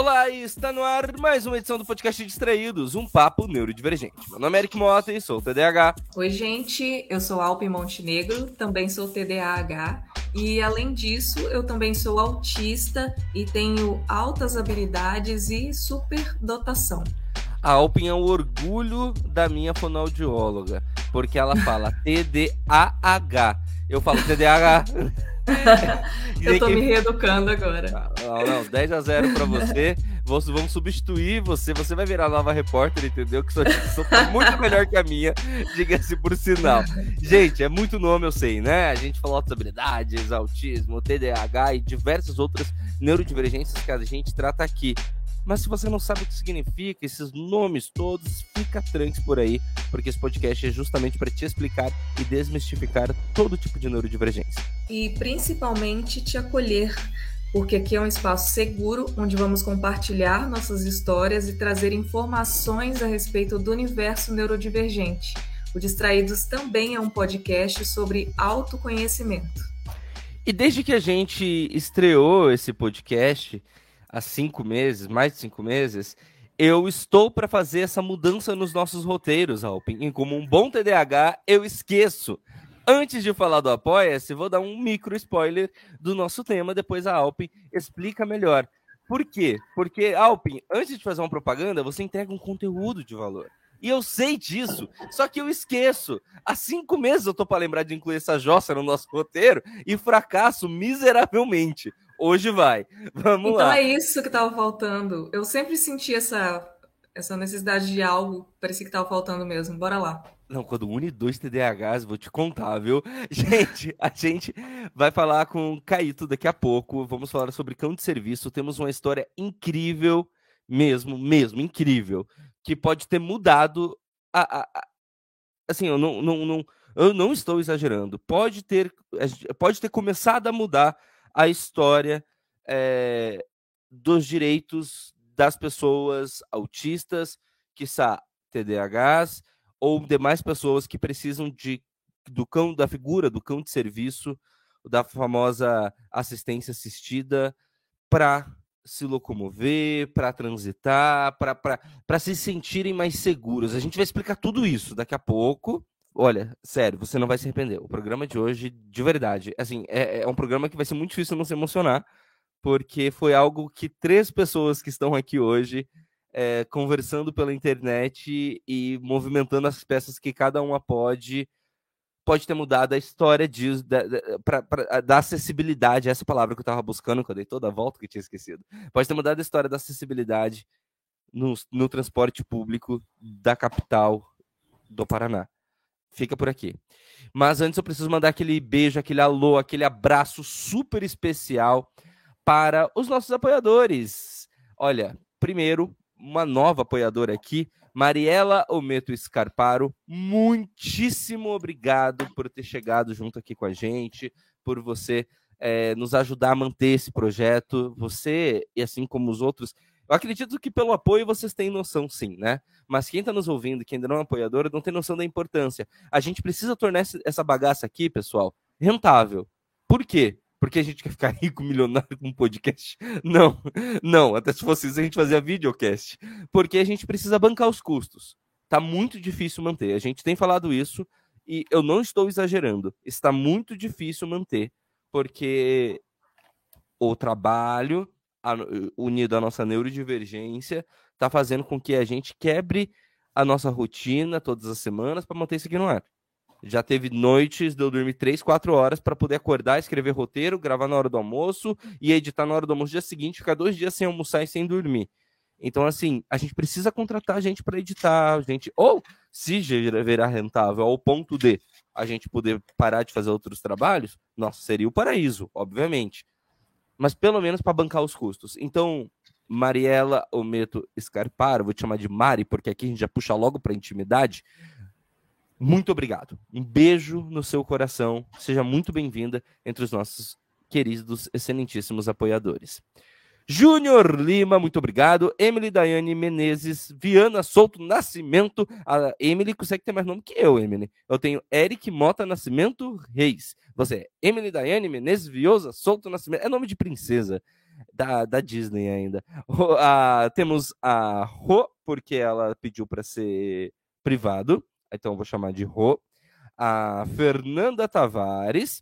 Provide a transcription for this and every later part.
Olá, está no ar mais uma edição do podcast Distraídos, um papo neurodivergente. Meu nome é Eric Mota e sou TDAH. Oi, gente, eu sou Alpe Montenegro, também sou TDAH e além disso, eu também sou autista e tenho altas habilidades e superdotação. A Alpin é o orgulho da minha fonoaudióloga, porque ela fala TDAH. Eu falo TDAH. eu tô me reeducando agora. Não, não, 10 a 0 para você. Vamos substituir você. Você vai virar nova repórter, entendeu? Que sua dicção tá muito melhor que a minha, diga-se por sinal. Gente, é muito nome, eu sei, né? A gente falou de habilidades, autismo, TDAH e diversas outras neurodivergências que a gente trata aqui. Mas se você não sabe o que significa esses nomes todos, fica tranquilo por aí, porque esse podcast é justamente para te explicar e desmistificar todo tipo de neurodivergência. E principalmente te acolher, porque aqui é um espaço seguro onde vamos compartilhar nossas histórias e trazer informações a respeito do universo neurodivergente. O Distraídos também é um podcast sobre autoconhecimento. E desde que a gente estreou esse podcast, há cinco meses, mais de cinco meses, eu estou para fazer essa mudança nos nossos roteiros, Alpin. E como um bom TDAH, eu esqueço. Antes de falar do Apoia-se, vou dar um micro spoiler do nosso tema, depois a Alpin explica melhor. Por quê? Porque, Alpin, antes de fazer uma propaganda, você entrega um conteúdo de valor. E eu sei disso, só que eu esqueço. Há cinco meses eu tô para lembrar de incluir essa jossa no nosso roteiro e fracasso miseravelmente. Hoje vai. Vamos então lá. Então é isso que estava faltando. Eu sempre senti essa, essa necessidade de algo, parecia que estava faltando mesmo. Bora lá. Não, quando une dois TDAHs, vou te contar, viu? Gente, a gente vai falar com o Caíto daqui a pouco. Vamos falar sobre cão de serviço. Temos uma história incrível, mesmo, mesmo, incrível, que pode ter mudado a. a, a assim, eu não, não, não, eu não estou exagerando. Pode ter, pode ter começado a mudar a história é, dos direitos das pessoas autistas, que são TDAHs ou demais pessoas que precisam de do cão da figura do cão de serviço, da famosa assistência assistida para se locomover, para transitar, para se sentirem mais seguros. A gente vai explicar tudo isso daqui a pouco. Olha, sério, você não vai se arrepender. O programa de hoje, de verdade, assim, é, é, um programa que vai ser muito difícil não se emocionar, porque foi algo que três pessoas que estão aqui hoje é, conversando pela internet e movimentando as peças que cada uma pode pode ter mudado a história disso, da, da, pra, da acessibilidade, essa palavra que eu estava buscando, que eu dei toda a volta que eu tinha esquecido. Pode ter mudado a história da acessibilidade no, no transporte público da capital do Paraná fica por aqui. Mas antes eu preciso mandar aquele beijo, aquele alô, aquele abraço super especial para os nossos apoiadores. Olha, primeiro, uma nova apoiadora aqui, Mariela Ometo Scarparo. Muitíssimo obrigado por ter chegado junto aqui com a gente, por você é, nos ajudar a manter esse projeto. Você, e assim como os outros, eu acredito que pelo apoio vocês têm noção, sim, né? Mas quem está nos ouvindo, quem ainda não é apoiador, não tem noção da importância. A gente precisa tornar essa bagaça aqui, pessoal, rentável. Por quê? Porque a gente quer ficar rico, milionário com um podcast? Não, não. Até se fosse isso, a gente fazia videocast. Porque a gente precisa bancar os custos. Tá muito difícil manter. A gente tem falado isso e eu não estou exagerando. Está muito difícil manter, porque o trabalho a, unido à nossa neurodivergência, está fazendo com que a gente quebre a nossa rotina todas as semanas para manter isso aqui no ar. Já teve noites de eu dormir 3, 4 horas para poder acordar, escrever roteiro, gravar na hora do almoço e editar na hora do almoço dia seguinte, ficar dois dias sem almoçar e sem dormir. Então, assim, a gente precisa contratar gente para editar, gente. Ou, se virar rentável ao ponto de a gente poder parar de fazer outros trabalhos, nossa, seria o paraíso, obviamente mas pelo menos para bancar os custos. Então, Mariela Ometo Scarparo, vou te chamar de Mari, porque aqui a gente já puxa logo para intimidade. Muito obrigado. Um beijo no seu coração. Seja muito bem-vinda entre os nossos queridos, excelentíssimos apoiadores. Júnior Lima, muito obrigado. Emily Daiane Menezes, Viana Souto Nascimento. A Emily consegue ter mais nome que eu, Emily. Eu tenho Eric Mota Nascimento Reis. Você é Emily Daiane Menezes Viosa Souto Nascimento. É nome de princesa. da, da Disney ainda. Temos a Ro, porque ela pediu para ser privado, então eu vou chamar de Ro. A Fernanda Tavares.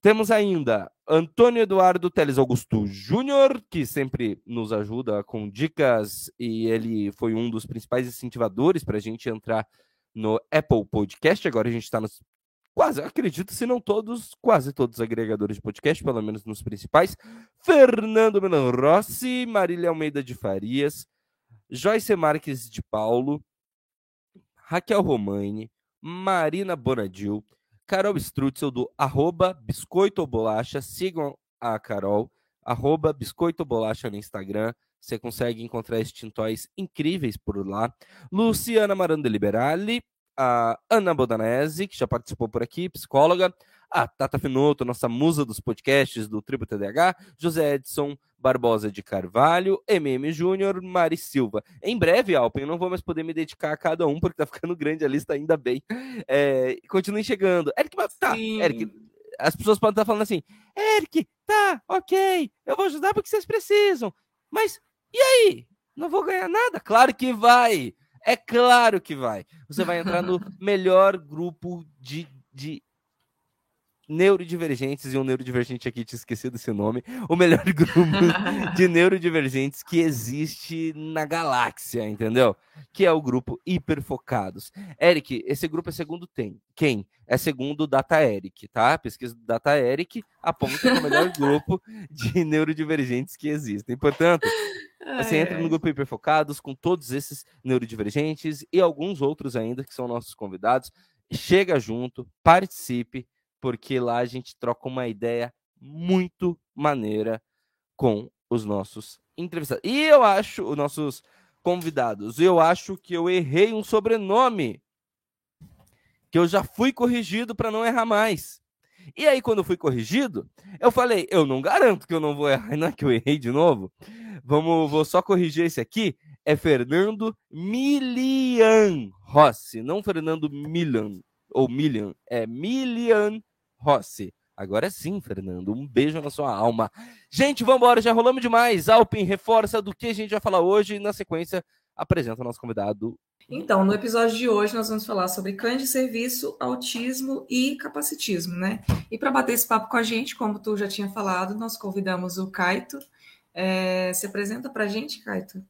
Temos ainda Antônio Eduardo Teles Augusto Júnior, que sempre nos ajuda com dicas e ele foi um dos principais incentivadores para a gente entrar no Apple Podcast. Agora a gente está nos quase, acredito, se não todos, quase todos os agregadores de podcast, pelo menos nos principais. Fernando Melan Rossi, Marília Almeida de Farias, Joyce Marques de Paulo, Raquel Romaine, Marina Bonadil, Carol Strutzel do arroba Biscoito Bolacha. Sigam a Carol, arroba Biscoito Bolacha no Instagram. Você consegue encontrar extintóis incríveis por lá. Luciana Maranda Liberali, a Ana Bodanese, que já participou por aqui, psicóloga. A Tata Finoto, nossa musa dos podcasts do Tribo TDH. José Edson Barbosa de Carvalho, MM Júnior, Mari Silva. Em breve, Alpen, eu não vou mais poder me dedicar a cada um, porque tá ficando grande a lista ainda bem. É, continuem chegando. Eric, tá, Sim. Eric, as pessoas podem estar falando assim, Eric, tá, ok, eu vou ajudar porque vocês precisam. Mas e aí? Não vou ganhar nada? Claro que vai! É claro que vai. Você vai entrar no melhor grupo de, de neurodivergentes, e um neurodivergente aqui, te esqueci desse nome, o melhor grupo de neurodivergentes que existe na galáxia, entendeu? Que é o grupo Hiperfocados. Eric, esse grupo é segundo tem. Quem? É segundo Data Eric, tá? pesquisa do Data Eric aponta é o melhor grupo de neurodivergentes que existem. Portanto, você entra no grupo Hiperfocados com todos esses neurodivergentes e alguns outros ainda que são nossos convidados. Chega junto, participe, porque lá a gente troca uma ideia muito maneira com os nossos entrevistados. E eu acho, os nossos convidados, eu acho que eu errei um sobrenome que eu já fui corrigido para não errar mais. E aí, quando eu fui corrigido, eu falei, eu não garanto que eu não vou errar, não é que eu errei de novo. Vamos, vou só corrigir esse aqui. É Fernando Milian Rossi, não Fernando Milan ou Milian, é Milian Rossi. Agora sim, Fernando. Um beijo na sua alma. Gente, vamos embora, já rolamos demais. Alpin reforça do que a gente vai falar hoje e na sequência apresenta o nosso convidado. Então, no episódio de hoje nós vamos falar sobre cães de serviço, autismo e capacitismo, né? E para bater esse papo com a gente, como tu já tinha falado, nós convidamos o Caito. É, se apresenta para a gente, Caito.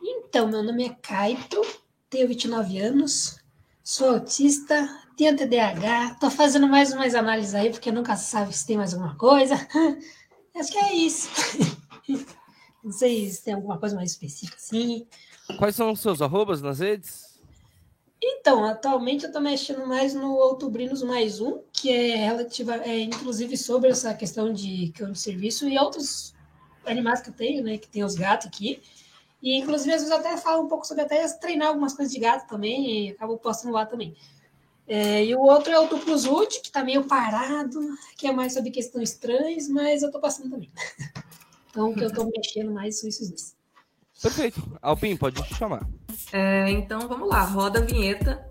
Então, meu nome é Caito, tenho 29 anos, sou autista, tenho TDAH, tô fazendo mais umas análises aí, porque nunca sabe se tem mais alguma coisa. Acho que é isso. Não sei se tem alguma coisa mais específica assim. Quais são os seus arrobas nas redes? Então, atualmente eu tô mexendo mais no Outubrinos Mais Um, que é relativa, é inclusive sobre essa questão de cão de serviço e outros animais que eu tenho, né? Que tem os gatos aqui. E inclusive às vezes eu até falo um pouco sobre até treinar algumas coisas de gato também, e acabo postando lá também. É, e o outro é o Duplo Zut, que tá meio parado, que é mais sobre questões estranhas, mas eu tô passando também. Então, o que eu tô mexendo mais são esses dois. Perfeito. Alpim, pode te chamar. É, então, vamos lá. Roda a vinheta.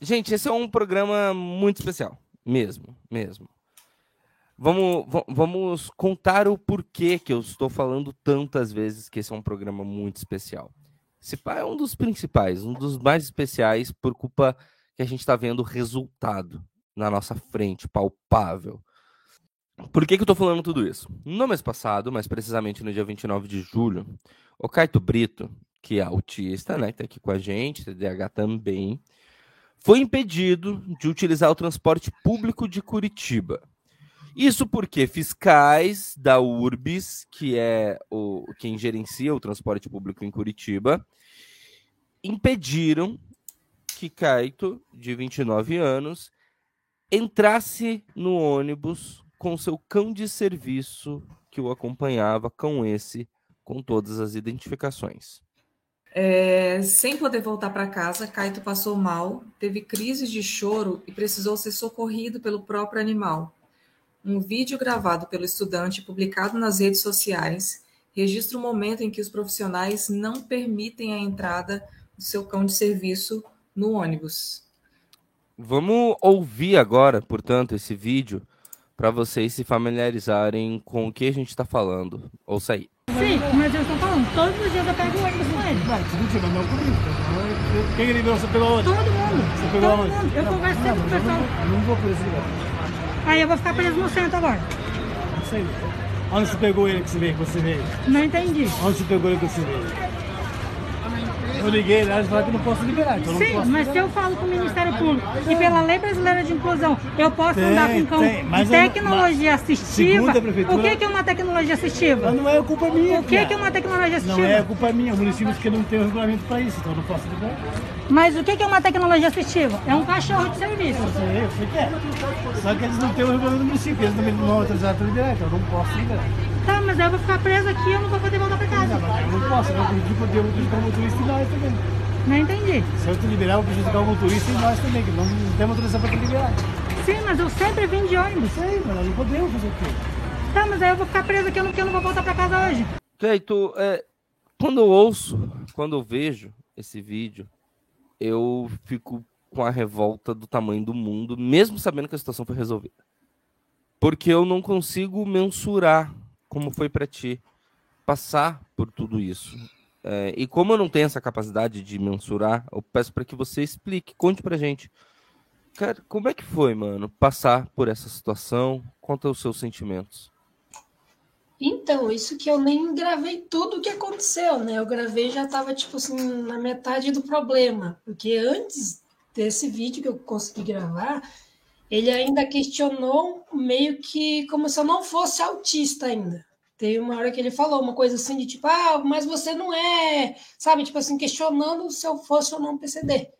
Gente, esse é um programa muito especial. Mesmo, mesmo. Vamos, vamos contar o porquê que eu estou falando tantas vezes que esse é um programa muito especial. Esse é um dos principais, um dos mais especiais, por culpa que a gente está vendo resultado na nossa frente, palpável. Por que, que eu estou falando tudo isso? No mês passado, mais precisamente no dia 29 de julho, o Caito Brito, que é autista, né, que está aqui com a gente, TDAH também, foi impedido de utilizar o transporte público de Curitiba. Isso porque fiscais da URBS, que é o, quem gerencia o transporte público em Curitiba, impediram que Caito, de 29 anos, entrasse no ônibus com seu cão de serviço que o acompanhava, com esse, com todas as identificações. É, sem poder voltar para casa, Caito passou mal, teve crises de choro e precisou ser socorrido pelo próprio animal. Um vídeo gravado pelo estudante, publicado nas redes sociais, registra o momento em que os profissionais não permitem a entrada do seu cão de serviço no ônibus. Vamos ouvir agora, portanto, esse vídeo para vocês se familiarizarem com o que a gente está falando. Ouça aí. Sim, mas eu estou falando, todos os dias eu pego o ônibus com ele. Vai, se não tiver, não comigo. Quem ele viu? Você pegou onde? Todo mundo. Você pegou todo mundo. Eu converso sempre com o pessoal. Não vou por esse lugar. Aí eu vou ficar preso no centro agora. Não sei. Onde você pegou ele que você veio? Que você veio? Não entendi. Onde você pegou ele que você veio? Eu liguei lá e falaram que não posso liberar. Então eu não Sim, posso mas se eu falo com o Ministério Público e pela Lei Brasileira de Inclusão, eu posso Tem, andar com cão tem, mas eu- tecnologia mas assistiva. a O que que é uma tecnologia assistiva? Mas não é culpa minha. O que cara. que é uma tecnologia Não assistiva? é culpa minha. O município que não tem o regulamento para isso, então eu não posso liberar. Mas o que que é uma tecnologia assistiva? É um cachorro de serviço. Eu sei, eu sei que é. Só que eles não têm o regulamento do município, eles também não vão autorizar para liberar, então eu não posso liberar. Tá, mas aí eu vou ficar preso aqui e eu não vou poder voltar pra casa. Não, eu não posso, eu vou prejudicar eu vou prejudicar o motorista e nós também. Não entendi. Se eu te liberar, eu vou prejudicar o motorista e nós também, que não, não temos autorização para te liberar. Sim, mas eu sempre vim de ônibus. Sei, mas nós não podemos fazer o quê? Tá, mas aí eu vou ficar preso aqui porque eu não vou voltar pra casa hoje. Cleito, é, quando eu ouço, quando eu vejo esse vídeo, eu fico com a revolta do tamanho do mundo, mesmo sabendo que a situação foi resolvida. Porque eu não consigo mensurar como foi para ti passar por tudo isso. É, e como eu não tenho essa capacidade de mensurar, eu peço para que você explique, conte pra gente. Cara, como é que foi, mano, passar por essa situação? Conta os seus sentimentos. Então, isso que eu nem gravei tudo o que aconteceu, né? Eu gravei já tava, tipo assim, na metade do problema. Porque antes desse vídeo que eu consegui gravar, ele ainda questionou meio que como se eu não fosse autista ainda. Teve uma hora que ele falou uma coisa assim de tipo, ah, mas você não é, sabe? Tipo assim, questionando se eu fosse ou não PCD.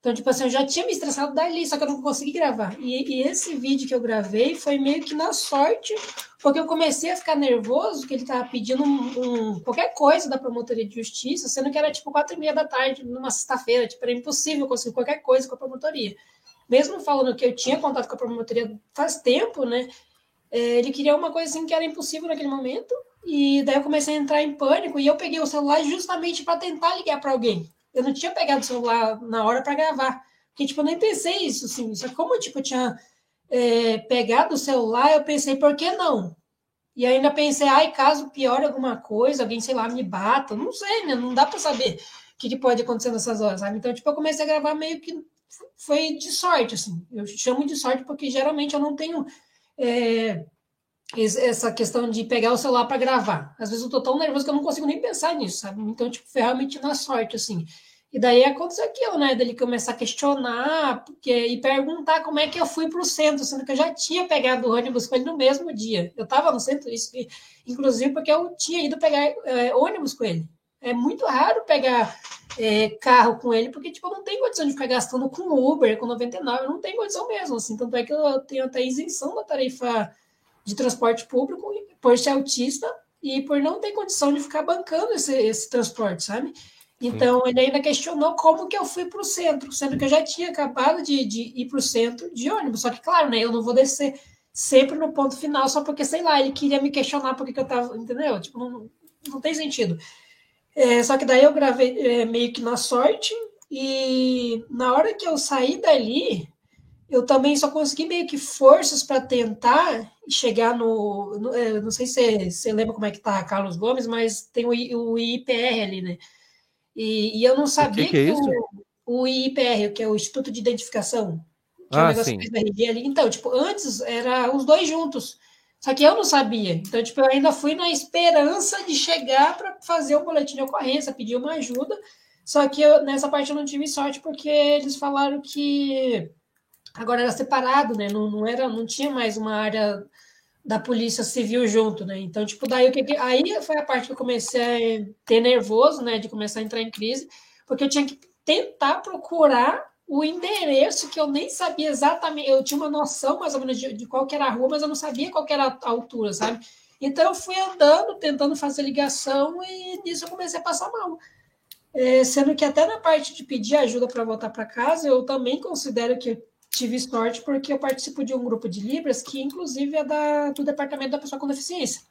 Então, tipo assim, eu já tinha me estressado dali, só que eu não consegui gravar. E, e esse vídeo que eu gravei foi meio que na sorte, porque eu comecei a ficar nervoso, que ele tava pedindo um, um- qualquer coisa da promotoria de justiça, sendo que era tipo quatro e meia da tarde, numa sexta-feira, tipo, era impossível conseguir qualquer coisa com a promotoria. Mesmo falando que eu tinha contato com a promotoria faz tempo, né? é, ele queria uma coisa assim que era impossível naquele momento, e daí eu comecei a entrar em pânico, e eu peguei o celular justamente para tentar ligar para alguém. Eu não tinha pegado o celular na hora para gravar, porque tipo, eu nem pensei isso, assim, só que como tipo, eu tinha é, pegado o celular, eu pensei, por que não? E ainda pensei, ai, caso piore alguma coisa, alguém, sei lá, me bata, não sei, né? Não dá para saber o que, que pode acontecer nessas horas, sabe? Então, tipo, eu comecei a gravar meio que foi de sorte, assim. Eu chamo de sorte porque geralmente eu não tenho é, es- essa questão de pegar o celular para gravar. Às vezes eu tô tão nervoso que eu não consigo nem pensar nisso, sabe? Então, tipo, foi realmente na sorte, assim. E daí aconteceu aquilo, né? Dele começar a questionar porque, e perguntar como é que eu fui para o centro, sendo que eu já tinha pegado o ônibus com ele no mesmo dia. Eu estava no centro, isso, inclusive porque eu tinha ido pegar é, ônibus com ele. É muito raro pegar é, carro com ele, porque tipo, eu não tenho condição de ficar gastando com Uber, com 99, eu não tenho condição mesmo. Assim, tanto é que eu tenho até isenção da tarifa de transporte público por ser autista e por não ter condição de ficar bancando esse, esse transporte, sabe? Então, ele ainda questionou como que eu fui para o centro, sendo que eu já tinha acabado de, de ir para o centro de ônibus. Só que, claro, né, eu não vou descer sempre no ponto final, só porque, sei lá, ele queria me questionar porque que eu tava, entendeu? Tipo, não, não tem sentido. É, só que daí eu gravei é, meio que na sorte, e na hora que eu saí dali, eu também só consegui meio que forças para tentar chegar no. no é, não sei se você lembra como é que tá Carlos Gomes, mas tem o, o IPR ali, né? E, e eu não sabia que é isso? o, o IPR, que é o Instituto de Identificação, que é um Ah, negócio sim. que da RG ali. Então, tipo, antes era os dois juntos. Só que eu não sabia. Então, tipo, eu ainda fui na esperança de chegar para fazer um boletim de ocorrência, pedir uma ajuda. Só que eu, nessa parte eu não tive sorte porque eles falaram que agora era separado, né? Não, não era, não tinha mais uma área da polícia civil junto, né? Então, tipo, daí o que- aí foi a parte que eu comecei a ter nervoso, né, de começar a entrar em crise, porque eu tinha que tentar procurar o endereço que eu nem sabia exatamente, eu tinha uma noção mais ou menos de, de qual era a rua, mas eu não sabia qual era a altura, sabe? Então eu fui andando, tentando fazer ligação e nisso eu comecei a passar mal. É, sendo que até na parte de pedir ajuda para voltar para casa, eu também considero que tive sorte porque eu participo de um grupo de Libras que inclusive é da, do departamento da pessoa com deficiência.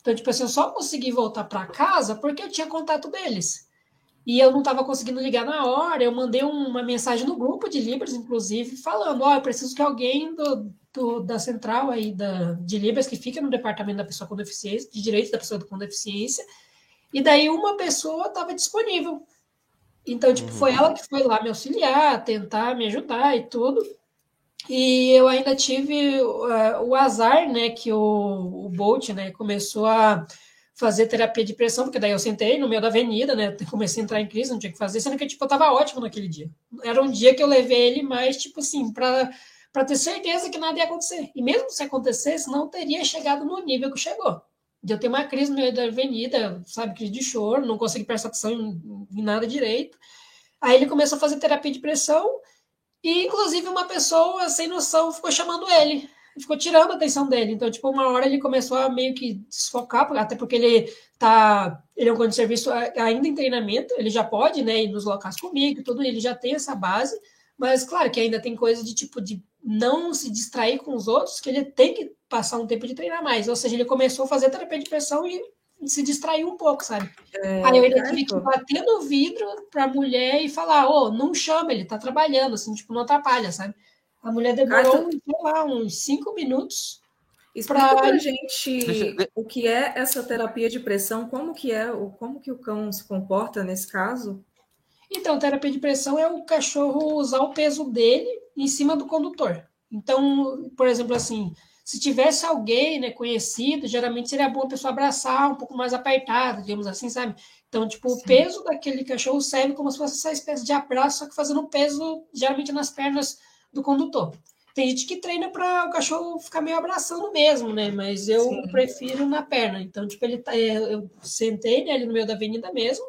Então, tipo assim, eu só consegui voltar para casa porque eu tinha contato deles. E eu não estava conseguindo ligar na hora. Eu mandei uma mensagem no grupo de Libras, inclusive, falando: Ó, oh, eu preciso que alguém do, do, da central aí da, de Libras, que fica no departamento da pessoa com deficiência, de direitos da pessoa com deficiência. E daí uma pessoa estava disponível. Então, tipo, foi ela que foi lá me auxiliar, tentar me ajudar e tudo. E eu ainda tive uh, o azar, né, que o, o Bolt, né, começou a fazer terapia de pressão, porque daí eu sentei no meio da avenida, né, comecei a entrar em crise, não tinha que fazer, sendo que, tipo, eu tava ótimo naquele dia. Era um dia que eu levei ele mais, tipo assim, para para ter certeza que nada ia acontecer. E mesmo se acontecesse, não teria chegado no nível que chegou. De eu ter uma crise no meio da avenida, sabe, crise de choro, não consegui prestar atenção em, em nada direito. Aí ele começou a fazer terapia de pressão, e, inclusive, uma pessoa sem noção ficou chamando ele, ficou tirando a atenção dele. Então, tipo, uma hora ele começou a meio que desfocar, até porque ele tá. Ele é um conde de serviço ainda em treinamento, ele já pode, né, ir nos locais comigo, tudo, ele já tem essa base, mas claro que ainda tem coisa de tipo de não se distrair com os outros, que ele tem que passar um tempo de treinar mais. Ou seja, ele começou a fazer terapia de pressão e se distraiu um pouco, sabe? É, Aí eu ainda tive que bater no vidro para a mulher e falar, ô, oh, não chama, ele tá trabalhando, assim, tipo, não atrapalha, sabe? A mulher demorou, sei lá, uns cinco minutos. Explica pra... pra gente o que é essa terapia de pressão, como que é, como que o cão se comporta nesse caso? Então, terapia de pressão é o cachorro usar o peso dele em cima do condutor. Então, por exemplo, assim, se tivesse alguém né, conhecido, geralmente seria bom a pessoa abraçar um pouco mais apertado, digamos assim, sabe? Então, tipo, Sim. o peso daquele cachorro serve como se fosse essa espécie de abraço, só que fazendo um peso geralmente nas pernas do condutor. Tem gente que treina para o cachorro ficar meio abraçando mesmo, né? Mas eu Sim. prefiro na perna. Então, tipo, ele tá, é, eu sentei né, ali no meio da avenida mesmo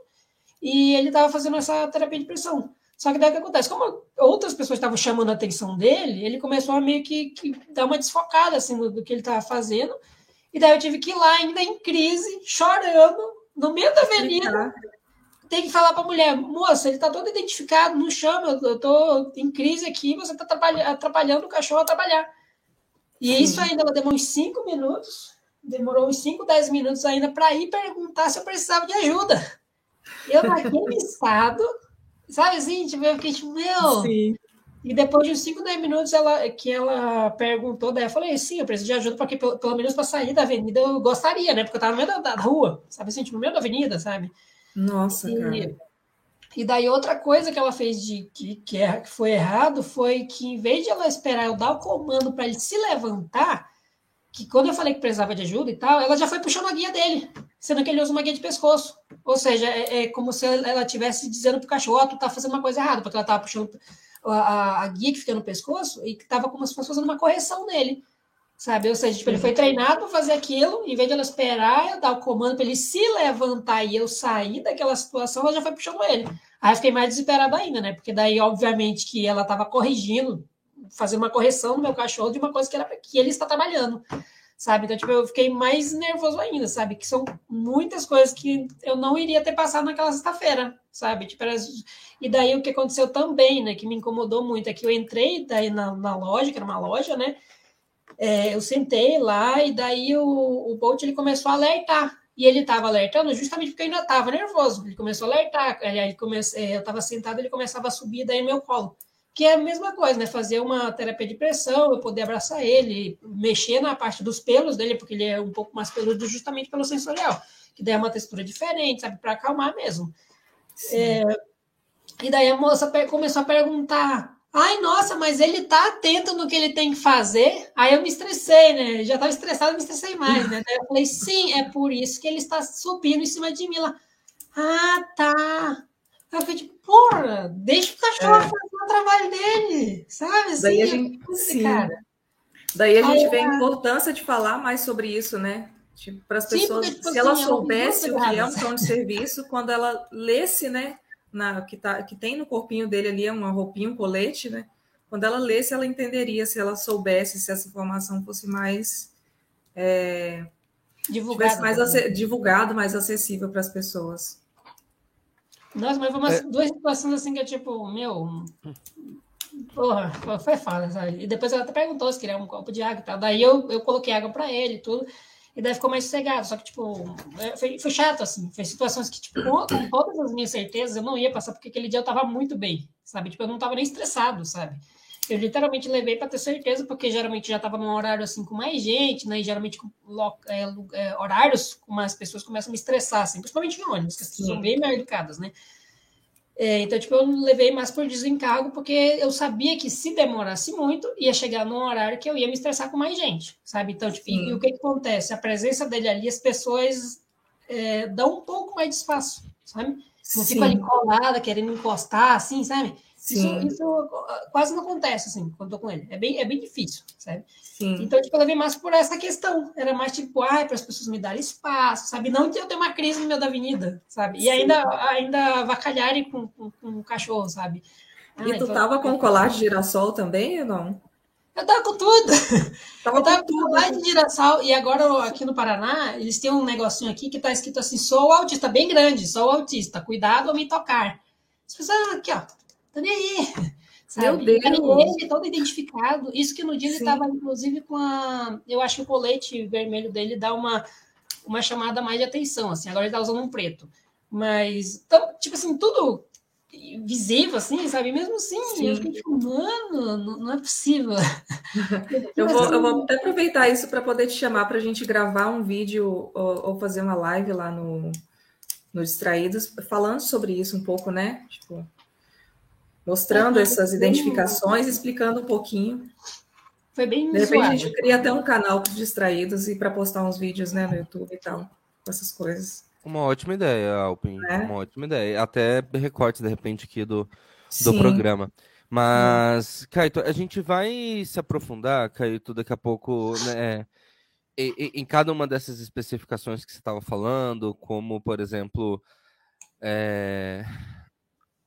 e ele estava fazendo essa terapia de pressão. Só que daí o que acontece? Como outras pessoas estavam chamando a atenção dele, ele começou a meio que, que dar uma desfocada assim, do, do que ele estava fazendo. E daí eu tive que ir lá, ainda em crise, chorando, no meio da avenida. Tem que falar para a mulher, moça, ele está todo identificado, não chama, eu estou em crise aqui, você está atrapalhando o cachorro a trabalhar. E Sim. isso ainda demorou uns 5 minutos, demorou uns 5, 10 minutos ainda para ir perguntar se eu precisava de ajuda. Eu, naquele estado, Sabe assim? Tipo, eu fiquei tipo, meu. Sim. E depois de uns 5, 10 minutos ela, que ela perguntou, daí eu falei, sim, eu preciso de ajuda, porque pelo, pelo menos para sair da avenida eu gostaria, né? Porque eu tava no meio da, da rua, sabe assim, tipo, no meio da avenida, sabe? Nossa, e, cara. E daí outra coisa que ela fez de que, que, é, que foi errado foi que em vez de ela esperar eu dar o comando para ele se levantar, que quando eu falei que precisava de ajuda e tal, ela já foi puxando a guia dele, sendo que ele usa uma guia de pescoço. Ou seja, é, é como se ela estivesse dizendo para o cachorro, oh, tu tá fazendo uma coisa errada, porque ela estava puxando a, a, a, guia que fica no pescoço e que estava como se fosse fazendo uma correção nele. Sabe? Ou seja, tipo, ele foi treinado para fazer aquilo, em vez de ela esperar eu dar o comando para ele se levantar e eu sair daquela situação, ela já foi puxando ele. Aí eu fiquei mais desesperada ainda, né? Porque daí, obviamente, que ela estava corrigindo, fazendo uma correção no meu cachorro de uma coisa que, era, que ele está trabalhando sabe? Então, tipo, eu fiquei mais nervoso ainda, sabe? Que são muitas coisas que eu não iria ter passado naquela sexta-feira, sabe? Tipo, era... E daí o que aconteceu também, né, que me incomodou muito, é que eu entrei daí na, na loja, que era uma loja, né? É, eu sentei lá e daí o, o Bolt ele começou a alertar. E ele estava alertando justamente porque eu ainda estava nervoso. Ele começou a alertar. Aí comece... É, eu estava sentado, ele começava a subir daí no meu colo que é a mesma coisa, né? Fazer uma terapia de pressão, eu poder abraçar ele, mexer na parte dos pelos dele, porque ele é um pouco mais peludo justamente pelo sensorial, que daí é uma textura diferente, sabe? Para acalmar mesmo. É, e daí a moça começou a perguntar: ai, nossa, mas ele tá atento no que ele tem que fazer? Aí eu me estressei, né? Já estava estressado, me estressei mais, né? Daí eu falei: sim, é por isso que ele está subindo em cima de mim lá. Ah, tá. Eu fiquei tipo, porra, deixa o cachorro é. fazer o trabalho dele, sabe? Assim, Daí a gente, sim. cara. Daí a gente Aí, vê a importância de falar mais sobre isso, né? Tipo, para as pessoas, porque, tipo, se ela assim, é soubesse o que é um cão de serviço, quando ela lesse, né, na, que, tá, que tem no corpinho dele ali, uma roupinha, um colete, né? Quando ela lesse, ela entenderia se ela soubesse, se essa informação fosse mais. É, divulgado, mais divulgado, mais acessível para as pessoas. Nossa, mas foi umas é... duas situações assim que é tipo, meu. Porra, foi foda, sabe? E depois ela até perguntou se queria um copo de água e tal. Daí eu, eu coloquei água para ele e tudo. E daí ficou mais sossegado. Só que, tipo, é, foi, foi chato, assim. Foi situações que, tipo, com, com todas as minhas certezas, eu não ia passar, porque aquele dia eu tava muito bem, sabe? Tipo, eu não tava nem estressado, sabe? Eu literalmente levei para ter certeza, porque geralmente já estava num horário assim com mais gente, né? E geralmente com é, é, horários com mais pessoas começam a me estressar, assim, principalmente em ônibus, que as pessoas são bem mais né? É, então, tipo, eu levei mais por desencargo, porque eu sabia que se demorasse muito, ia chegar num horário que eu ia me estressar com mais gente, sabe? Então, tipo, e, e, o que, que acontece? A presença dele ali, as pessoas é, dão um pouco mais de espaço, sabe? Não fica ali colada, querendo encostar, assim, sabe? Isso, isso, uh, quase não acontece, assim, quando eu tô com ele. É bem, é bem difícil, sabe? Sim. Então, tipo, eu levei mais por essa questão. Era mais tipo, ai, para as pessoas me darem espaço, sabe? Não de eu ter uma crise no meio da avenida, sabe? E Sim. ainda, ainda vacalharem com, com, com o cachorro, sabe? Ah, e tu então, tava com colar de girassol também ou não? Eu tava com tudo. Tava eu tava com, colar de girassol. E agora, aqui no Paraná, eles têm um negocinho aqui que tá escrito assim, sou autista, bem grande, sou autista, cuidado ao me tocar. As pessoas, aqui, ó, tô nem aí. Sabe? Meu Deus. Ele todo identificado. Isso que no dia Sim. ele estava, inclusive, com a. Eu acho que o colete vermelho dele dá uma, uma chamada mais de atenção. Assim. Agora ele está usando um preto. Mas, então, tipo assim, tudo visível, assim, sabe? Mesmo assim, Sim. eu fiquei tipo, mano, não, não é possível. eu, vou, eu vou até aproveitar isso para poder te chamar para a gente gravar um vídeo ou, ou, fazer uma live lá no, no Distraídos, falando sobre isso um pouco, né? Tipo, mostrando essas identificações, explicando um pouquinho. Foi bem De repente a gente cria até um canal para distraídos e para postar uns vídeos né, no YouTube e tal, com essas coisas. Uma ótima ideia, Alpin. É? Uma ótima ideia. Até recorte, de repente, aqui do, do programa. Mas, Caio, a gente vai se aprofundar, Caio, daqui a pouco, né, em, em cada uma dessas especificações que você estava falando, como, por exemplo, é,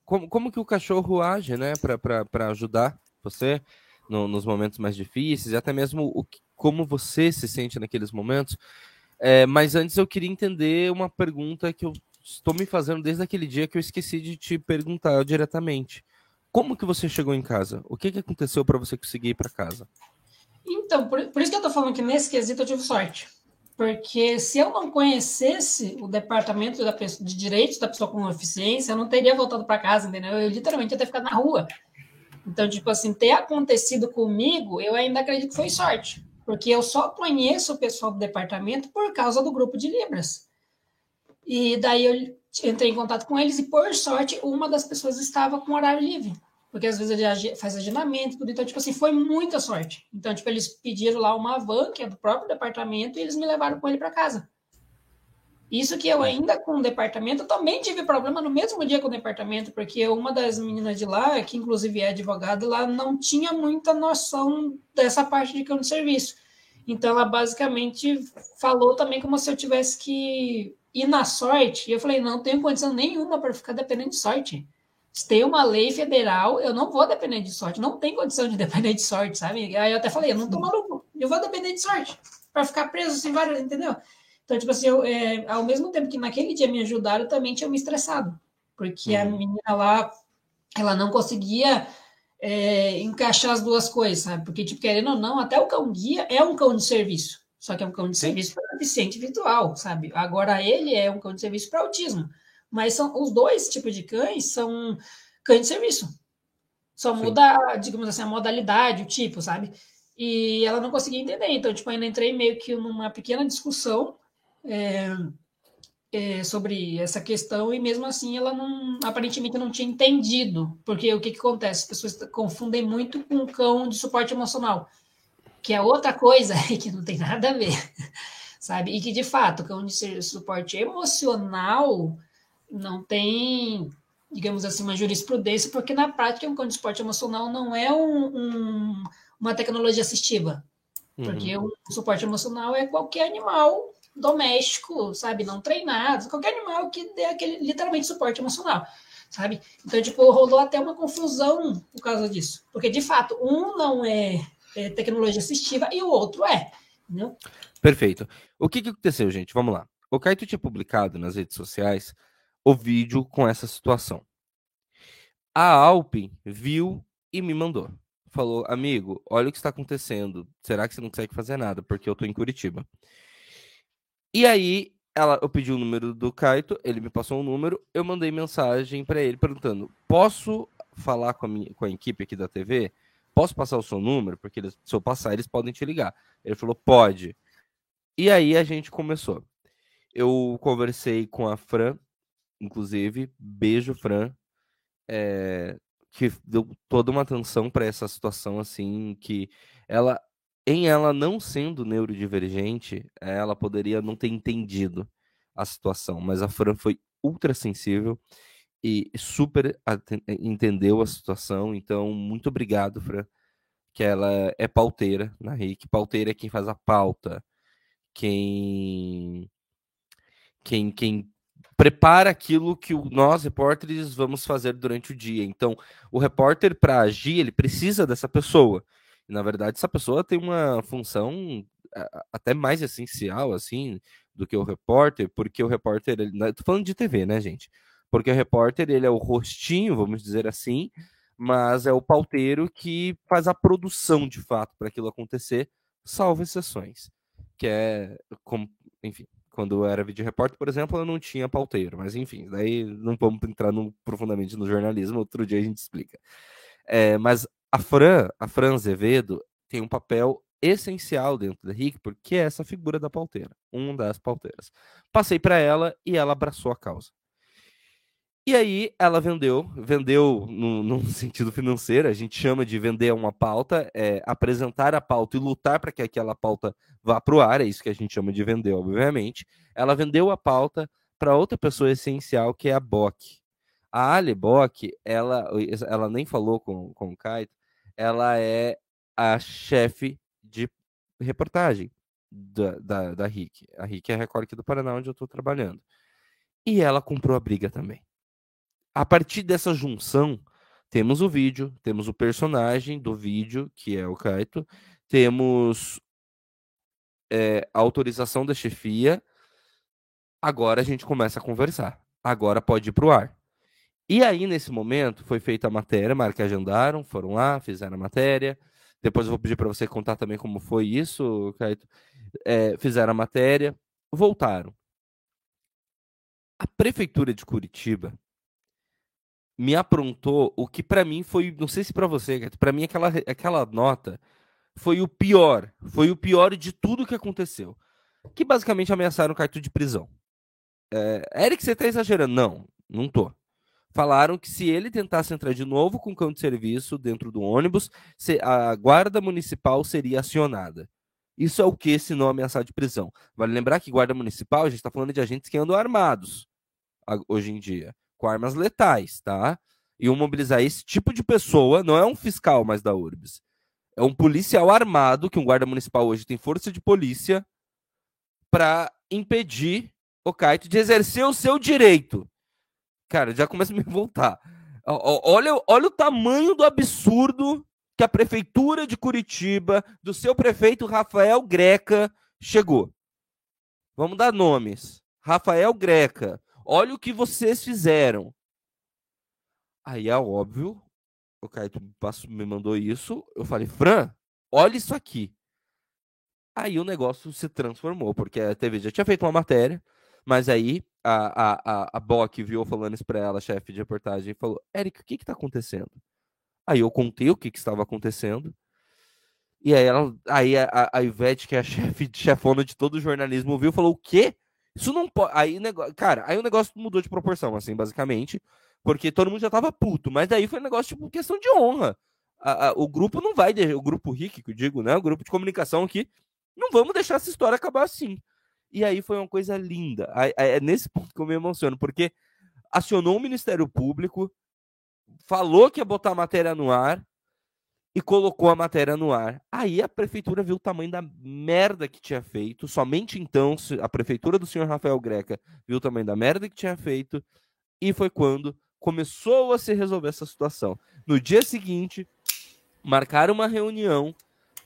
como, como que o cachorro age, né, para ajudar você no, nos momentos mais difíceis, e até mesmo o, como você se sente naqueles momentos. É, mas antes eu queria entender uma pergunta que eu estou me fazendo desde aquele dia que eu esqueci de te perguntar diretamente. Como que você chegou em casa? O que, que aconteceu para você conseguir ir para casa? Então, por, por, isso que eu estou falando que nesse quesito eu tive sorte. Porque se eu não conhecesse o departamento da pessoa, de direitos da pessoa com deficiência, eu não teria voltado para casa, entendeu? Eu literalmente ia ter ficado na rua. Então, tipo assim, ter acontecido comigo, eu ainda acredito que foi sorte. Porque eu só conheço o pessoal do departamento por causa do grupo de Libras. E daí eu entrei em contato com eles e, por sorte, uma das pessoas estava com horário livre porque às vezes ele faz agendamento, tudo. Então, tipo assim, foi muita sorte. Então, tipo, eles pediram lá uma van, que é do próprio departamento, e eles me levaram com ele para casa. Isso que eu ainda com o departamento, também tive problema no mesmo dia com o departamento, porque uma das meninas de lá, que inclusive é advogada, lá não tinha muita noção dessa parte de cão de serviço. Então, ela basicamente falou também como se eu tivesse que ir na sorte. E eu falei, não tenho condição nenhuma para ficar dependendo de sorte. Se tem uma lei federal, eu não vou depender de sorte. Não tem condição de depender de sorte, sabe? Aí eu até falei, eu não tô maluco, eu vou depender de sorte. para ficar preso assim, várias, entendeu? Então, tipo assim, eu, é, ao mesmo tempo que naquele dia me ajudaram, também tinha me estressado. Porque uhum. a menina lá, ela não conseguia é, encaixar as duas coisas, sabe? Porque, tipo, querendo ou não, até o cão-guia é um cão de serviço. Só que é um cão de Sim. serviço para deficiente visual, sabe? Agora, ele é um cão de serviço para autismo. Mas são os dois tipos de cães são cães de serviço. Só muda, digamos assim, a modalidade, o tipo, sabe? E ela não conseguia entender. Então, tipo, ainda entrei meio que numa pequena discussão é, é, sobre essa questão e mesmo assim ela não, aparentemente não tinha entendido. Porque o que, que acontece? As pessoas confundem muito com cão de suporte emocional, que é outra coisa que não tem nada a ver, sabe? E que, de fato, cão de suporte emocional não tem, digamos assim, uma jurisprudência, porque na prática um cão de esporte emocional não é um, um, uma tecnologia assistiva. Uhum. Porque o suporte emocional é qualquer animal doméstico, sabe, não treinado, qualquer animal que dê aquele literalmente suporte emocional, sabe? Então, tipo, rolou até uma confusão por causa disso. Porque, de fato, um não é, é tecnologia assistiva e o outro é. Entendeu? Perfeito. O que, que aconteceu, gente? Vamos lá. O Caio tinha publicado nas redes sociais o vídeo com essa situação. A Alpin viu e me mandou. Falou, amigo, olha o que está acontecendo. Será que você não consegue fazer nada? Porque eu estou em Curitiba. E aí, ela, eu pedi o número do Kaito, ele me passou um número, eu mandei mensagem para ele perguntando: posso falar com a, minha, com a equipe aqui da TV? Posso passar o seu número? Porque eles, se eu passar, eles podem te ligar. Ele falou: pode. E aí a gente começou. Eu conversei com a Fran, inclusive, beijo, Fran, é, que deu toda uma atenção para essa situação, assim, que ela, em ela não sendo neurodivergente, ela poderia não ter entendido a situação, mas a Fran foi ultra sensível e super entendeu a situação, então muito obrigado, Fran, que ela é pauteira na RIC, pauteira é quem faz a pauta, quem quem, quem prepara aquilo que nós, repórteres, vamos fazer durante o dia. Então, o repórter, para agir, ele precisa dessa pessoa. E, na verdade, essa pessoa tem uma função até mais essencial, assim, do que o repórter, porque o repórter, ele, né, tô falando de TV, né, gente? Porque o repórter, ele é o rostinho, vamos dizer assim, mas é o pauteiro que faz a produção, de fato, para aquilo acontecer, salvo exceções. Que é, como, enfim, quando eu era vídeo repórter, por exemplo, eu não tinha pauteiro, mas enfim, daí não vamos entrar no, profundamente no jornalismo, outro dia a gente explica. É, mas a Fran, a Fran Azevedo, tem um papel essencial dentro da RIC, porque é essa figura da pauteira, uma das pauteiras. Passei para ela e ela abraçou a causa. E aí ela vendeu, vendeu no, sentido financeiro, a gente chama de vender uma pauta, é, apresentar a pauta e lutar para que aquela pauta vá para o ar, é isso que a gente chama de vender, obviamente. Ela vendeu a pauta para outra pessoa essencial, que é a Bock. A Ali Bock, ela, ela nem falou com, com o Kaito, ela é a chefe de reportagem da, da, da RIC. A RIC é a Record aqui do Paraná, onde eu estou trabalhando. E ela comprou a briga também a partir dessa junção, temos o vídeo, temos o personagem do vídeo, que é o Kaito, temos é, a autorização da chefia. Agora a gente começa a conversar. Agora pode ir para o ar. E aí, nesse momento, foi feita a matéria, marca agendaram, foram lá, fizeram a matéria. Depois eu vou pedir para você contar também como foi isso, Caio. É, fizeram a matéria, voltaram. A prefeitura de Curitiba me aprontou o que para mim foi, não sei se para você, para mim aquela, aquela nota foi o pior, foi o pior de tudo que aconteceu. Que basicamente ameaçaram o cartão de prisão. É, Eric, você tá exagerando? Não, não tô. Falaram que se ele tentasse entrar de novo com cão de serviço dentro do ônibus, a guarda municipal seria acionada. Isso é o que se não ameaçar de prisão. Vale lembrar que guarda municipal, a gente está falando de agentes que andam armados hoje em dia com armas letais, tá? E mobilizar esse tipo de pessoa, não é um fiscal mais da URBS. É um policial armado, que um guarda municipal hoje tem força de polícia, para impedir o Caito de exercer o seu direito. Cara, já começa a me voltar. Olha, olha o tamanho do absurdo que a prefeitura de Curitiba, do seu prefeito Rafael Greca, chegou. Vamos dar nomes. Rafael Greca, Olha o que vocês fizeram. Aí é óbvio, o Caio me mandou isso. Eu falei, Fran, olha isso aqui. Aí o negócio se transformou, porque a TV já tinha feito uma matéria, mas aí a, a, a, a Bock viu falando isso pra ela, chefe de reportagem, e falou: Eric, o que que tá acontecendo? Aí eu contei o que, que estava acontecendo. E aí, ela, aí a, a Ivete, que é a chefe, chefona de todo o jornalismo, viu e falou: O quê? Isso não pode. Aí, cara, aí o negócio mudou de proporção, assim, basicamente. Porque todo mundo já tava puto. Mas daí foi um negócio, tipo, questão de honra. A, a, o grupo não vai. O grupo RIC, que eu digo, né? O grupo de comunicação aqui. Não vamos deixar essa história acabar assim. E aí foi uma coisa linda. É nesse ponto que eu me emociono, porque acionou o Ministério Público, falou que ia botar a matéria no ar, e colocou a matéria no ar. Aí a prefeitura viu o tamanho da merda que tinha feito. Somente então a prefeitura do senhor Rafael Greca viu o tamanho da merda que tinha feito. E foi quando começou a se resolver essa situação. No dia seguinte, marcaram uma reunião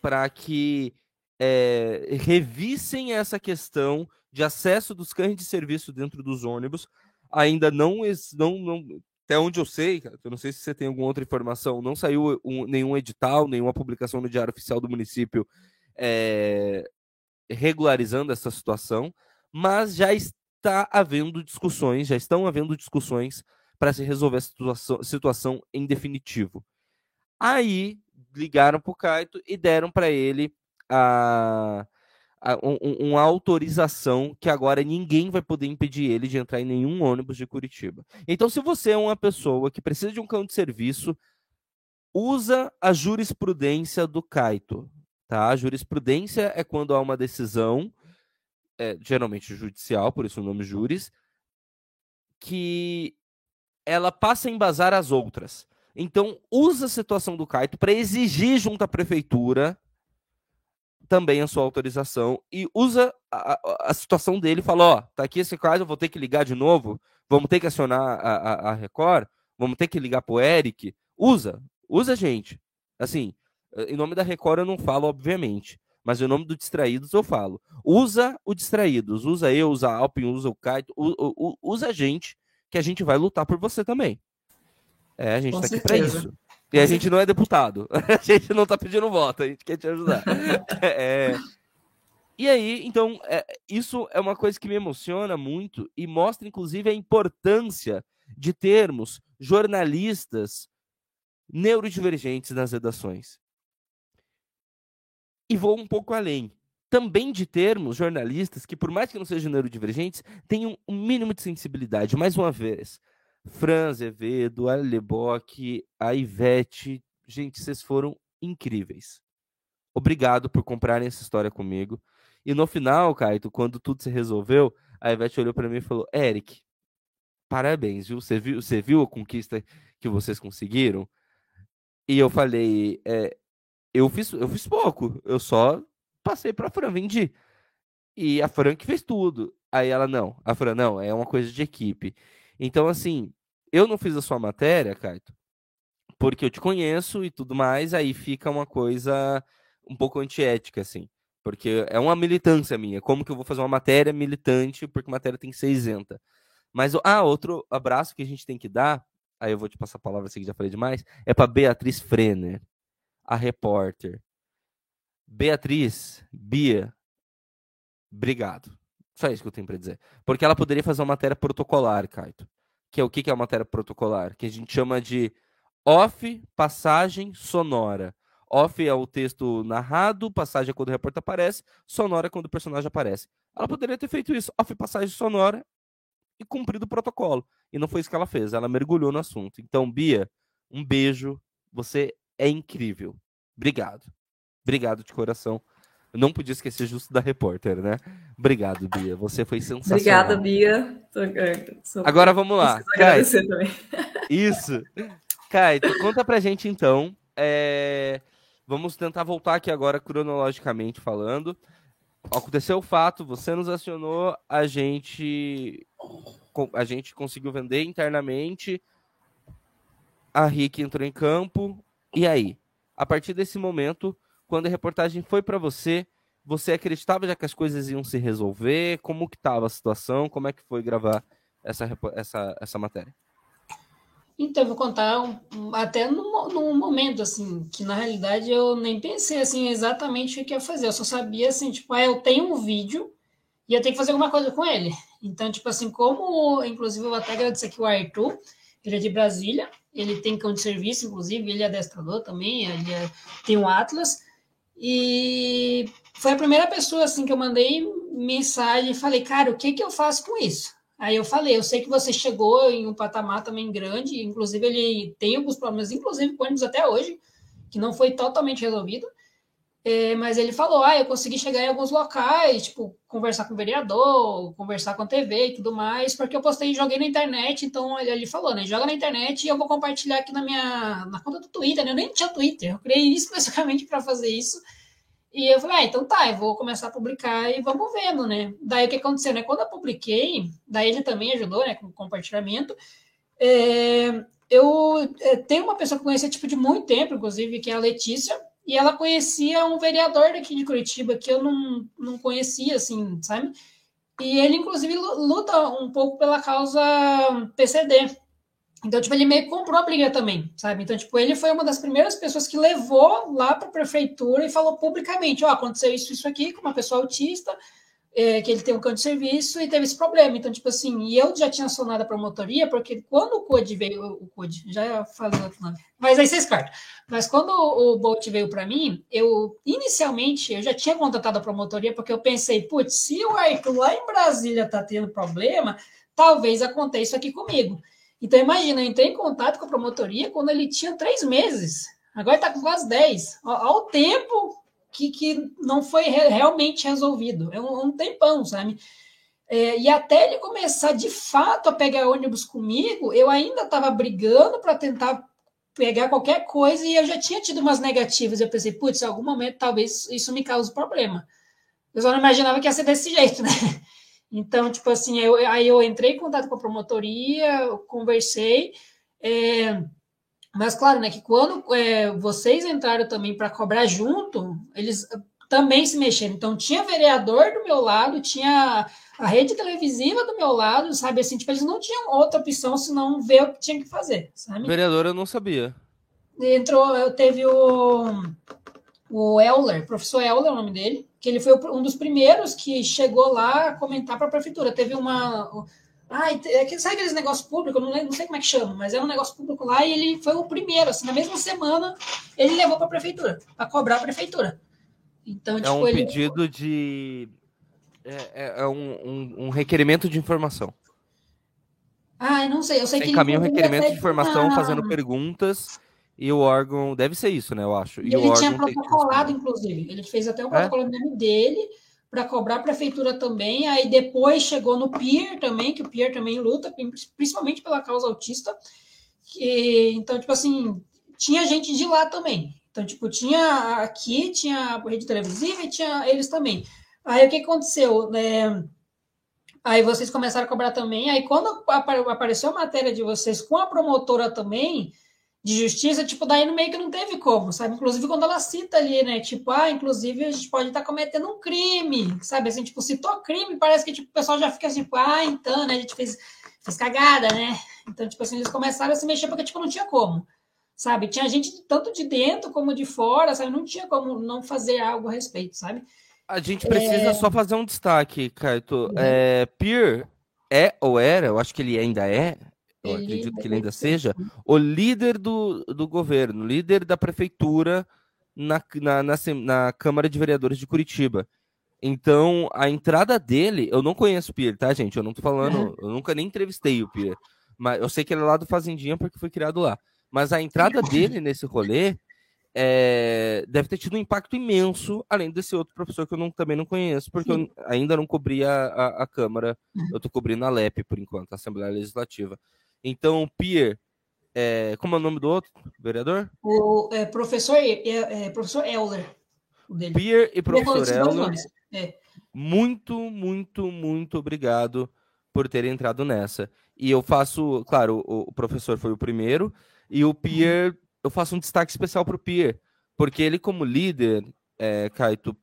para que é, revissem essa questão de acesso dos cães de serviço dentro dos ônibus. Ainda não, não, não até onde eu sei, eu não sei se você tem alguma outra informação, não saiu um, nenhum edital, nenhuma publicação no Diário Oficial do município é, regularizando essa situação, mas já está havendo discussões, já estão havendo discussões para se resolver a situação, situação em definitivo. Aí ligaram para o Kaito e deram para ele a um, uma autorização que agora ninguém vai poder impedir ele de entrar em nenhum ônibus de Curitiba. Então, se você é uma pessoa que precisa de um cão de serviço, usa a jurisprudência do Kaito. Tá? A jurisprudência é quando há uma decisão, é, geralmente judicial, por isso o nome juris, que ela passa a embasar as outras. Então, usa a situação do Kaito para exigir junto à prefeitura também a sua autorização e usa a, a, a situação dele fala: Ó, tá aqui esse caso, eu vou ter que ligar de novo, vamos ter que acionar a, a, a Record, vamos ter que ligar pro Eric. Usa, usa, gente. Assim, em nome da Record eu não falo, obviamente. Mas em nome do Distraídos eu falo. Usa o Distraídos. Usa eu, usa a Alpin, usa o Kaito. Usa a gente, que a gente vai lutar por você também. É, a gente Com tá certeza. aqui pra isso. E a gente não é deputado. A gente não tá pedindo voto, a gente quer te ajudar. É... E aí, então, é, isso é uma coisa que me emociona muito e mostra, inclusive, a importância de termos jornalistas neurodivergentes nas redações. E vou um pouco além. Também de termos jornalistas que, por mais que não sejam neurodivergentes, tenham um mínimo de sensibilidade. Mais uma vez, Fran Azevedo, a Lebock, a Ivete. Gente, vocês foram incríveis. Obrigado por comprarem essa história comigo. E no final, Caio, quando tudo se resolveu, a Ivete olhou para mim e falou: Eric, parabéns, viu? Você viu, você viu a conquista que vocês conseguiram? E eu falei, é, eu fiz, eu fiz pouco, eu só passei para Fran, vendi. E a Fran que fez tudo. Aí ela, não, a Fran, não, é uma coisa de equipe. Então, assim, eu não fiz a sua matéria, Caito, porque eu te conheço e tudo mais, aí fica uma coisa um pouco antiética, assim. Porque é uma militância minha. Como que eu vou fazer uma matéria militante, porque matéria tem que ser isenta. Mas, ah, outro abraço que a gente tem que dar aí eu vou te passar a palavra, sei que já falei demais, é para Beatriz Frenner, a repórter. Beatriz, Bia, obrigado. Só isso que eu tenho para dizer. Porque ela poderia fazer uma matéria protocolar, Caito. Que é o que é uma matéria protocolar? Que a gente chama de off passagem sonora. Off é o texto narrado, passagem é quando o repórter aparece, sonora é quando o personagem aparece. Ela poderia ter feito isso. Off passagem sonora e cumprido o protocolo. E não foi isso que ela fez, ela mergulhou no assunto. Então, Bia, um beijo. Você é incrível. Obrigado. Obrigado de coração. Não podia esquecer justo da repórter, né? Obrigado, Bia. Você foi sensacional. Obrigada, Bia. Agora vamos lá. Kai, Isso. Kai, conta pra gente então. É... Vamos tentar voltar aqui agora cronologicamente falando aconteceu o fato, você nos acionou, a gente a gente conseguiu vender internamente, a Rick entrou em campo, e aí? A partir desse momento, quando a reportagem foi para você, você acreditava já que as coisas iam se resolver? Como que estava a situação? Como é que foi gravar essa, essa, essa matéria? Então, eu vou contar um, até num, num momento, assim, que na realidade eu nem pensei, assim, exatamente o que ia fazer. Eu só sabia, assim, tipo, ah, eu tenho um vídeo e eu tenho que fazer alguma coisa com ele. Então, tipo assim, como, inclusive, eu vou até agradecer aqui o Arthur, ele é de Brasília, ele tem cão de serviço, inclusive, ele é adestrador também, ele é, tem um Atlas, e foi a primeira pessoa, assim, que eu mandei mensagem e falei, cara, o que que eu faço com isso? Aí eu falei, eu sei que você chegou em um patamar também grande, inclusive ele tem alguns problemas, inclusive com ônibus até hoje, que não foi totalmente resolvido. É, mas ele falou, ah, eu consegui chegar em alguns locais, tipo, conversar com o vereador, conversar com a TV e tudo mais, porque eu postei e joguei na internet, então ele, ele falou, né, joga na internet e eu vou compartilhar aqui na minha, na conta do Twitter, né, eu nem tinha Twitter, eu criei especificamente para fazer isso, e eu falei, ah, então tá, eu vou começar a publicar e vamos vendo, né? Daí o que aconteceu, né? Quando eu publiquei, daí ele também ajudou, né, com o compartilhamento. É, eu é, tenho uma pessoa que eu conhecia tipo, de muito tempo, inclusive, que é a Letícia, e ela conhecia um vereador daqui de Curitiba que eu não, não conhecia, assim, sabe? E ele, inclusive, luta um pouco pela causa PCD, então, tipo, ele meio que comprou a briga também, sabe? Então, tipo, ele foi uma das primeiras pessoas que levou lá para a prefeitura e falou publicamente, ó, oh, aconteceu isso, isso aqui com uma pessoa autista, é, que ele tem um canto de serviço e teve esse problema. Então, tipo assim, e eu já tinha acionado a promotoria, porque quando o CODE veio, o CODE, já falei outro nome, mas aí vocês cortam. Mas quando o Bolt veio para mim, eu, inicialmente, eu já tinha contatado a promotoria, porque eu pensei, putz, se o Arthur lá em Brasília tá tendo problema, talvez aconteça aqui comigo. Então, imagina, eu entrei em contato com a promotoria quando ele tinha três meses. Agora está com quase dez. Ao tempo que, que não foi re realmente resolvido. É um, um tempão, sabe? É, e até ele começar de fato a pegar ônibus comigo, eu ainda estava brigando para tentar pegar qualquer coisa e eu já tinha tido umas negativas. Eu pensei, putz, em algum momento talvez isso me cause problema. Eu só não imaginava que ia ser desse jeito, né? Então, tipo assim, eu, aí eu entrei em contato com a promotoria, conversei. É, mas claro, né, que quando é, vocês entraram também para cobrar junto, eles também se mexeram. Então tinha vereador do meu lado, tinha a rede televisiva do meu lado, sabe assim, tipo, eles não tinham outra opção senão ver o que tinha que fazer, sabe? Vereador eu não sabia. Entrou, teve o o Euler, professor Euler, é o nome dele, que ele foi um dos primeiros que chegou lá a comentar para a prefeitura. Teve uma ah, é sabe aqueles negócios públicos? Não, não sei como é que chama, mas era um negócio público lá e ele foi o primeiro, assim, na mesma semana ele levou para a prefeitura, para cobrar a prefeitura. Então, é tipo, um ele... pedido de. É, é, é um, um, um, requerimento de informação. Ah, eu não sei, eu sei Tem que caminho um requerimento de informação fazendo perguntas e o órgão. Deve ser isso, né? Eu acho. E, ele tinha protocolado, inclusive. Ele fez até um é? protocolo no nome dele para cobrar a prefeitura também. Aí depois chegou no PIR também, que o PIR também luta, principalmente pela causa autista. Que, então, tipo assim, tinha gente de lá também. Então, tipo, tinha aqui, tinha a rede televisiva e tinha eles também. Aí o que aconteceu? É, aí vocês começaram a cobrar também. Aí quando apareceu a matéria de vocês com a promotora também, de justiça, tipo, daí no meio que não teve como, sabe? Inclusive quando ela cita ali, né? Tipo, ah, inclusive a gente pode estar tá cometendo um crime, sabe? Assim, tipo, citou crime, parece que tipo, o pessoal já fica assim, tipo, ah, então, né? A gente fez, fez cagada, né? Então, tipo assim, eles começaram a se mexer porque, tipo, não tinha como, sabe? Tinha gente tanto de dentro como de fora, sabe? Não tinha como não fazer algo a respeito, sabe? A gente precisa é... só fazer um destaque, Caio. É, Peer é ou era, eu acho que ele ainda é, eu acredito que ele ainda seja, o líder do, do governo, líder da prefeitura na, na, na, na Câmara de Vereadores de Curitiba. Então, a entrada dele, eu não conheço o Pierre, tá, gente? Eu não tô falando, eu nunca nem entrevistei o Pierre. Mas eu sei que ele é lá do Fazendinha porque foi criado lá. Mas a entrada dele nesse rolê é, deve ter tido um impacto imenso, além desse outro professor que eu não, também não conheço, porque Sim. eu ainda não cobri a, a, a Câmara, uhum. eu tô cobrindo a LEP por enquanto, a Assembleia Legislativa. Então, Pierre, é, como é o nome do outro vereador? O é, professor, é, professor Euler. Pierre e professor Euler. É. Muito, muito, muito obrigado por ter entrado nessa. E eu faço, claro, o, o professor foi o primeiro, e o Pierre, uhum. eu faço um destaque especial para o Pierre, porque ele, como líder, é,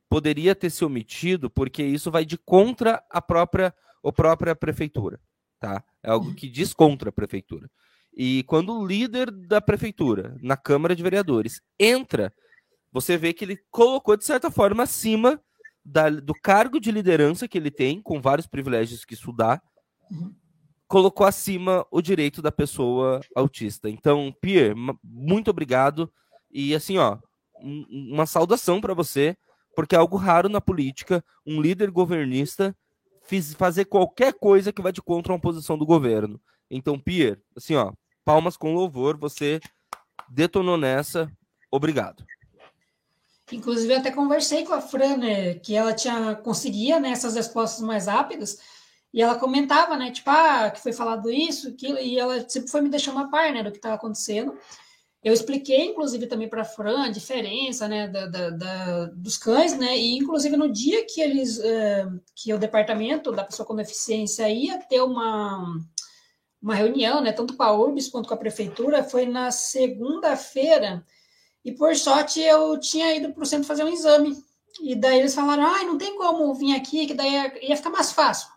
poderia ter se omitido, porque isso vai de contra a própria, a própria prefeitura tá? É algo que diz contra a prefeitura. E quando o líder da prefeitura, na Câmara de Vereadores, entra, você vê que ele colocou, de certa forma, acima da, do cargo de liderança que ele tem, com vários privilégios que isso dá, colocou acima o direito da pessoa autista. Então, Pierre, muito obrigado. E assim, ó, uma saudação para você, porque é algo raro na política, um líder governista fiz, fazer qualquer coisa que vai de contra uma posição do governo. Então, Pierre, assim, ó, palmas com louvor, você detonou nessa, obrigado. Inclusive, até conversei com a Fran, né, que ela tinha conseguia né, essas respostas mais rápidas, e ela comentava, né, tipo, ah, que foi falado isso, aquilo, e ela sempre foi me deixando a par, né, do que estava acontecendo. Eu expliquei, inclusive, também para a Fran a diferença né, da, da, da, dos cães, né? E, inclusive, no dia que eles, é, que o departamento da pessoa com deficiência ia ter uma, uma reunião, né? Tanto com a URBS quanto com a prefeitura, foi na segunda-feira. E, por sorte, eu tinha ido para o centro fazer um exame. E daí eles falaram, ah, não tem como vir aqui, que daí ia ficar mais fácil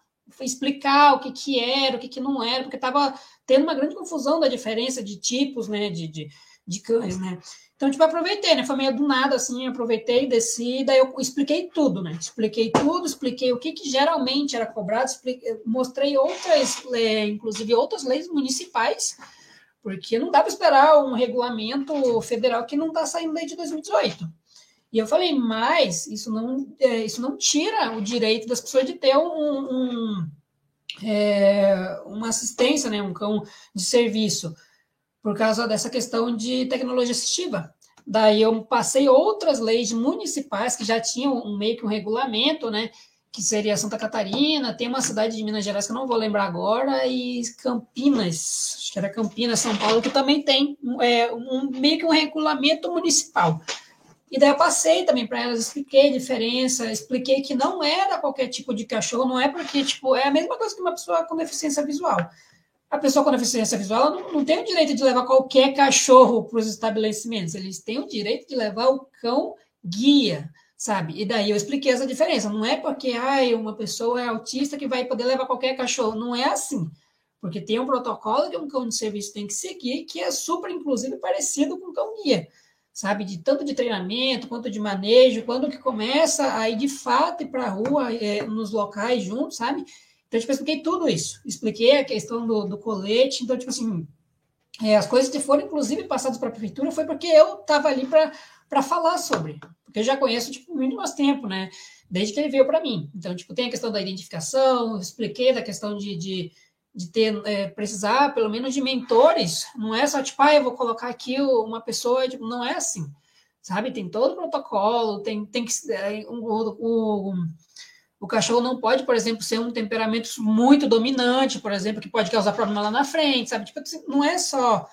explicar o que, que era, o que, que não era, porque estava tendo uma grande confusão da diferença de tipos, né, de, de, de cães, né? Então, tipo, aproveitei, né? Foi meio do nada, assim, aproveitei, desci, daí eu expliquei tudo, né? Expliquei tudo, expliquei o que, que geralmente era cobrado, expliquei, mostrei outras, é, inclusive outras leis municipais, porque não dá para esperar um regulamento federal que não está saindo desde 2018. E eu falei, mas isso não, é, isso não tira o direito das pessoas de ter um, um é, uma assistência, né, um cão de serviço por causa dessa questão de tecnologia assistiva. Daí eu passei outras leis municipais que já tinham um, meio que um regulamento, né? Que seria Santa Catarina, tem uma cidade de Minas Gerais que eu não vou lembrar agora, e Campinas, acho que era Campinas, São Paulo, que também tem é, um, meio que um regulamento municipal. E daí eu passei também para elas, expliquei a diferença, expliquei que não era qualquer tipo de cachorro, não é porque, tipo, é a mesma coisa que uma pessoa com deficiência visual a pessoa com deficiência visual não, não tem o direito de levar qualquer cachorro para os estabelecimentos, eles têm o direito de levar o cão guia, sabe? E daí eu expliquei essa diferença. Não é porque ai, uma pessoa é autista que vai poder levar qualquer cachorro, não é assim. Porque tem um protocolo que um cão de serviço tem que seguir, que é super, inclusive, parecido com o cão guia, sabe? De tanto de treinamento, quanto de manejo, quando que começa a ir de fato para a rua, é, nos locais juntos, sabe? Então, tipo, eu expliquei tudo isso. Expliquei a questão do, do colete. Então, tipo assim, é, as coisas que foram, inclusive, passadas para a prefeitura foi porque eu estava ali para falar sobre. Porque eu já conheço, tipo, muito mais tempo, né? Desde que ele veio para mim. Então, tipo, tem a questão da identificação, expliquei da questão de, de, de ter, é, precisar, pelo menos, de mentores. Não é só, tipo, ah, eu vou colocar aqui uma pessoa, tipo, não é assim. Sabe? Tem todo o protocolo, tem, tem que... É, um o cachorro não pode, por exemplo, ser um temperamento muito dominante, por exemplo, que pode causar problema lá na frente, sabe? Tipo, assim, não é só,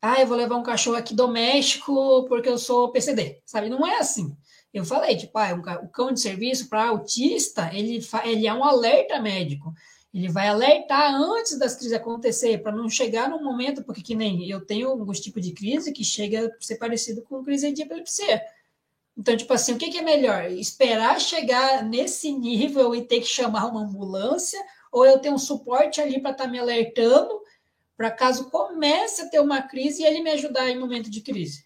ah, eu vou levar um cachorro aqui doméstico porque eu sou PCD, sabe? Não é assim. Eu falei, tipo, ah, o cão de serviço para autista, ele, ele é um alerta médico. Ele vai alertar antes das crises acontecer, para não chegar num momento, porque que nem eu tenho alguns tipos de crise que chega a ser parecido com crise de epilepsia então, tipo assim, o que, que é melhor? Esperar chegar nesse nível e ter que chamar uma ambulância? Ou eu ter um suporte ali para estar tá me alertando, para caso comece a ter uma crise e ele me ajudar em momento de crise?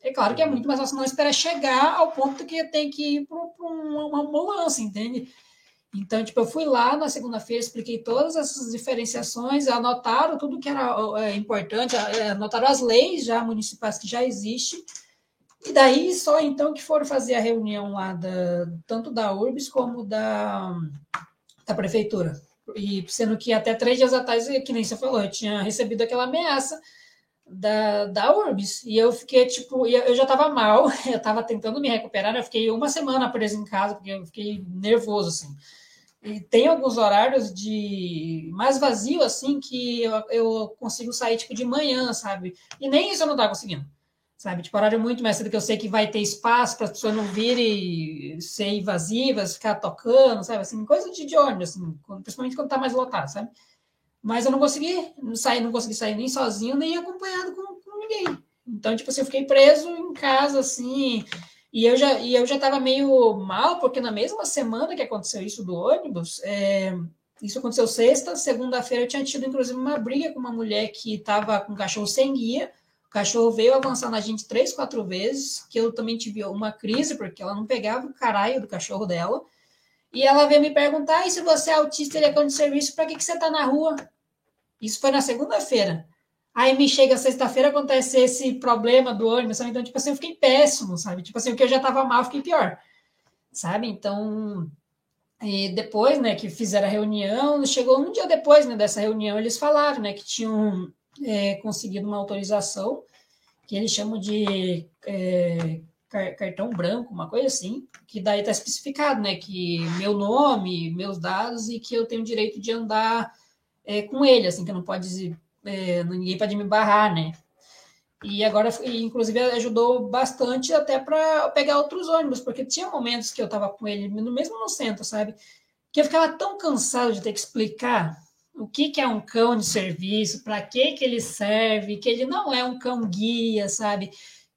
É claro que é muito mais fácil não esperar chegar ao ponto que eu tenho que ir para uma ambulância, entende? Então, tipo, eu fui lá na segunda-feira, expliquei todas essas diferenciações, anotaram tudo que era é, importante, é, anotaram as leis já municipais que já existem, e daí só então que foram fazer a reunião lá da, tanto da URBS como da, da prefeitura. E sendo que até três dias atrás, que nem você falou, eu tinha recebido aquela ameaça da, da URBS. E eu fiquei, tipo, eu já estava mal, eu estava tentando me recuperar, né? eu fiquei uma semana preso em casa, porque eu fiquei nervoso, assim. E tem alguns horários de mais vazio, assim, que eu, eu consigo sair, tipo, de manhã, sabe? E nem isso eu não estava conseguindo sabe? Tipo, horário muito mais cedo que eu sei que vai ter espaço para as pessoas não virem ser invasivas, ficar tocando, sabe? Assim, coisa de, ônibus, assim, principalmente quando está mais lotado, sabe? Mas eu não consegui sair, não consegui sair nem sozinho, nem acompanhado com, com ninguém. Então, tipo assim, eu fiquei preso em casa, assim, e eu já e eu já estava meio mal, porque na mesma semana que aconteceu isso do ônibus, é, isso aconteceu sexta, segunda-feira eu tinha tido, inclusive, uma briga com uma mulher que estava com um cachorro sem guia, cachorro veio avançar na gente três, quatro vezes, que eu também tive uma crise, porque ela não pegava o caralho do cachorro dela. E ela veio me perguntar: e se você é autista e é cão de serviço, para que, que você está na rua? Isso foi na segunda-feira. Aí me chega sexta-feira, acontece esse problema do ônibus, sabe? Então, tipo assim, eu fiquei péssimo, sabe? Tipo assim, o que eu já estava mal, eu fiquei pior, sabe? Então, e depois, né, que fizeram a reunião, chegou um dia depois, né, dessa reunião, eles falaram, né, que tinham é, conseguido uma autorização que eles chamam de é, cartão branco, uma coisa assim, que daí está especificado, né? Que meu nome, meus dados e que eu tenho direito de andar é, com ele, assim, que não pode, é, ninguém pode me barrar, né? E agora, inclusive, ajudou bastante até para pegar outros ônibus, porque tinha momentos que eu estava com ele, no mesmo no centro, sabe? Que eu ficava tão cansado de ter que explicar o que, que é um cão de serviço, para que, que ele serve, que ele não é um cão guia, sabe?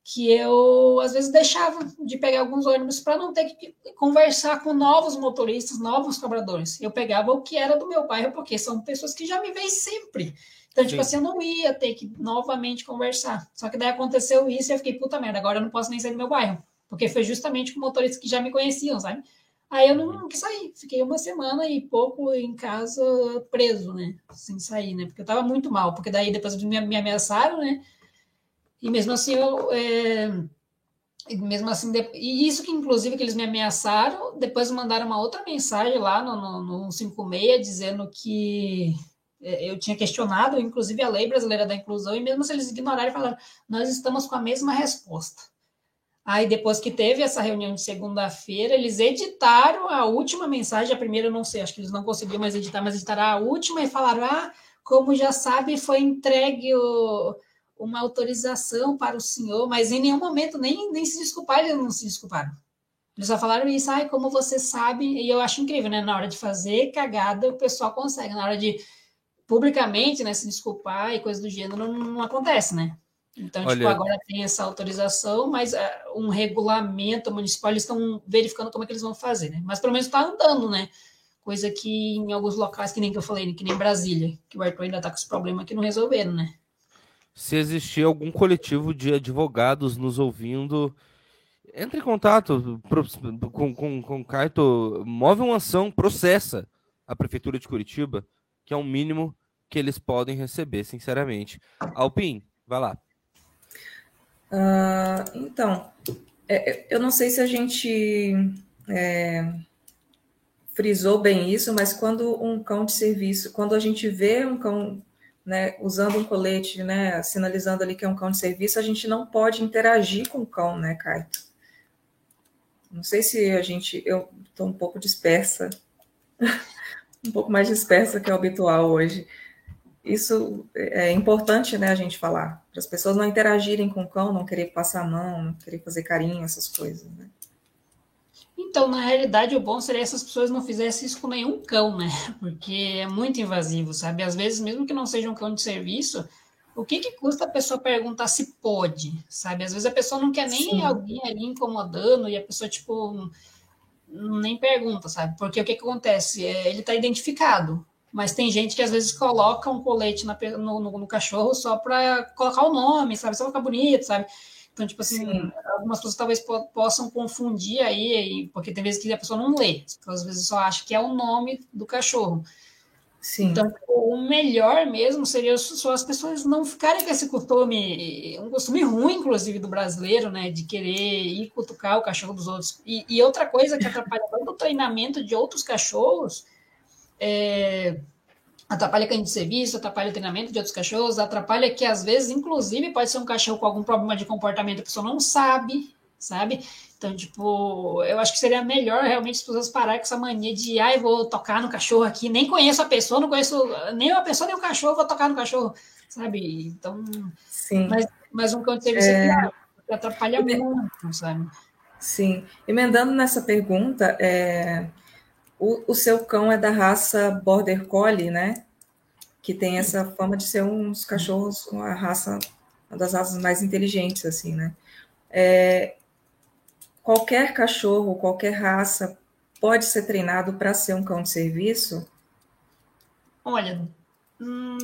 Que eu, às vezes, deixava de pegar alguns ônibus para não ter que conversar com novos motoristas, novos cobradores. Eu pegava o que era do meu bairro, porque são pessoas que já me veem sempre, Então, tipo Sim. assim, eu não ia ter que novamente conversar. Só que daí aconteceu isso e eu fiquei, puta merda, agora eu não posso nem sair do meu bairro. Porque foi justamente com motoristas que já me conheciam, sabe? Aí eu não sair. Fiquei uma semana e pouco em casa preso, né? Sem sair, né? Porque eu tava muito mal. Porque daí depois me, me ameaçaram, né? E mesmo assim eu. é, mesmo assim, de- e isso que inclusive que eles me ameaçaram, depois mandaram uma outra mensagem lá no, no, no 56 dizendo que é, eu tinha questionado, inclusive, a lei brasileira da inclusão, e mesmo se eles ignoraram, falaram, nós estamos com a mesma resposta. Aí, depois que teve essa reunião de segunda-feira, eles editaram a última mensagem, a primeira eu não sei, acho que eles não conseguiram mais editar, mas editaram a última e falaram, ah, como já sabe, foi entregue o- uma autorização para o senhor, mas em nenhum momento nem, nem se desculparam, eles não se desculparam. Eles só falaram isso, ai, como você sabe, e eu acho incrível, né? Na hora de fazer cagada, o pessoal consegue, na hora de publicamente, né, se desculpar e coisa do gênero, não, não acontece, né? Então, tipo, Olha- agora tem essa autorização, mas é, um regulamento municipal, eles estão verificando como é que eles vão fazer, né? Mas pelo menos está andando, né? Coisa que em alguns locais, que nem que eu falei, que nem Brasília, que o Arthur ainda está com esse problema que não resolveram, né? Se existir algum coletivo de advogados nos ouvindo, entre em contato com, com, com o Caito, move uma ação, processa a Prefeitura de Curitiba, que é o mínimo que eles podem receber, sinceramente. Alpin, vai lá. Ah, então, é, é, eu não sei se a gente é, frisou bem isso, mas quando um cão de serviço, quando a gente vê um cão né, usando um colete, né, sinalizando ali que é um cão de serviço, a gente não pode interagir com o cão, né, Caio? Não sei se a gente, eu estou um pouco dispersa, um pouco mais dispersa que o habitual hoje. Isso é importante, né, a gente falar, para as pessoas não interagirem com o cão, não querer passar a mão, não querer fazer carinho, essas coisas, né? Então, na realidade, o bom seria essas pessoas não fizessem isso com nenhum cão, né? Porque é muito invasivo, sabe? Às vezes, mesmo que não seja um cão de serviço, o que, que custa a pessoa perguntar se pode, sabe? Às vezes a pessoa não quer nem Sim. alguém ali incomodando e a pessoa, tipo, nem pergunta, sabe? Porque o que, que acontece? É, ele está identificado, mas tem gente que às vezes coloca um colete na no, no- no cachorro só para colocar o nome, sabe? Só ficar bonito, sabe? Então, tipo assim, Sim. algumas pessoas talvez po- possam confundir aí, porque tem vezes que a pessoa não lê, pessoas às vezes só acha que é o nome do cachorro. Sim, Então, o melhor mesmo seria só as pessoas não ficarem com esse costume, um costume ruim, inclusive, do brasileiro, né? De querer ir cutucar o cachorro dos outros. E, e outra coisa que atrapalha todo o treinamento de outros cachorros, é, atrapalha cães de serviço, atrapalha o treinamento de outros cachorros, atrapalha que, às vezes, inclusive, pode ser um cachorro com algum problema de comportamento, a pessoa não sabe, sabe? Então, tipo, eu acho que seria melhor realmente as pessoas pararem com essa mania de, ai, vou tocar no cachorro aqui, nem conheço a pessoa, não conheço nem a pessoa nem o cachorro, vou tocar no cachorro, sabe? Então, sim. mas, mas um cão de serviço é, porque atrapalha muito, sabe? Sim. Emendando nessa pergunta, é, o, o seu cão é da raça Border Collie, né? Que tem essa fama de ser uns cachorros, uma raça, uma das raças mais inteligentes, assim, né? É, qualquer cachorro, qualquer raça pode ser treinado para ser um cão de serviço? Olha, hum,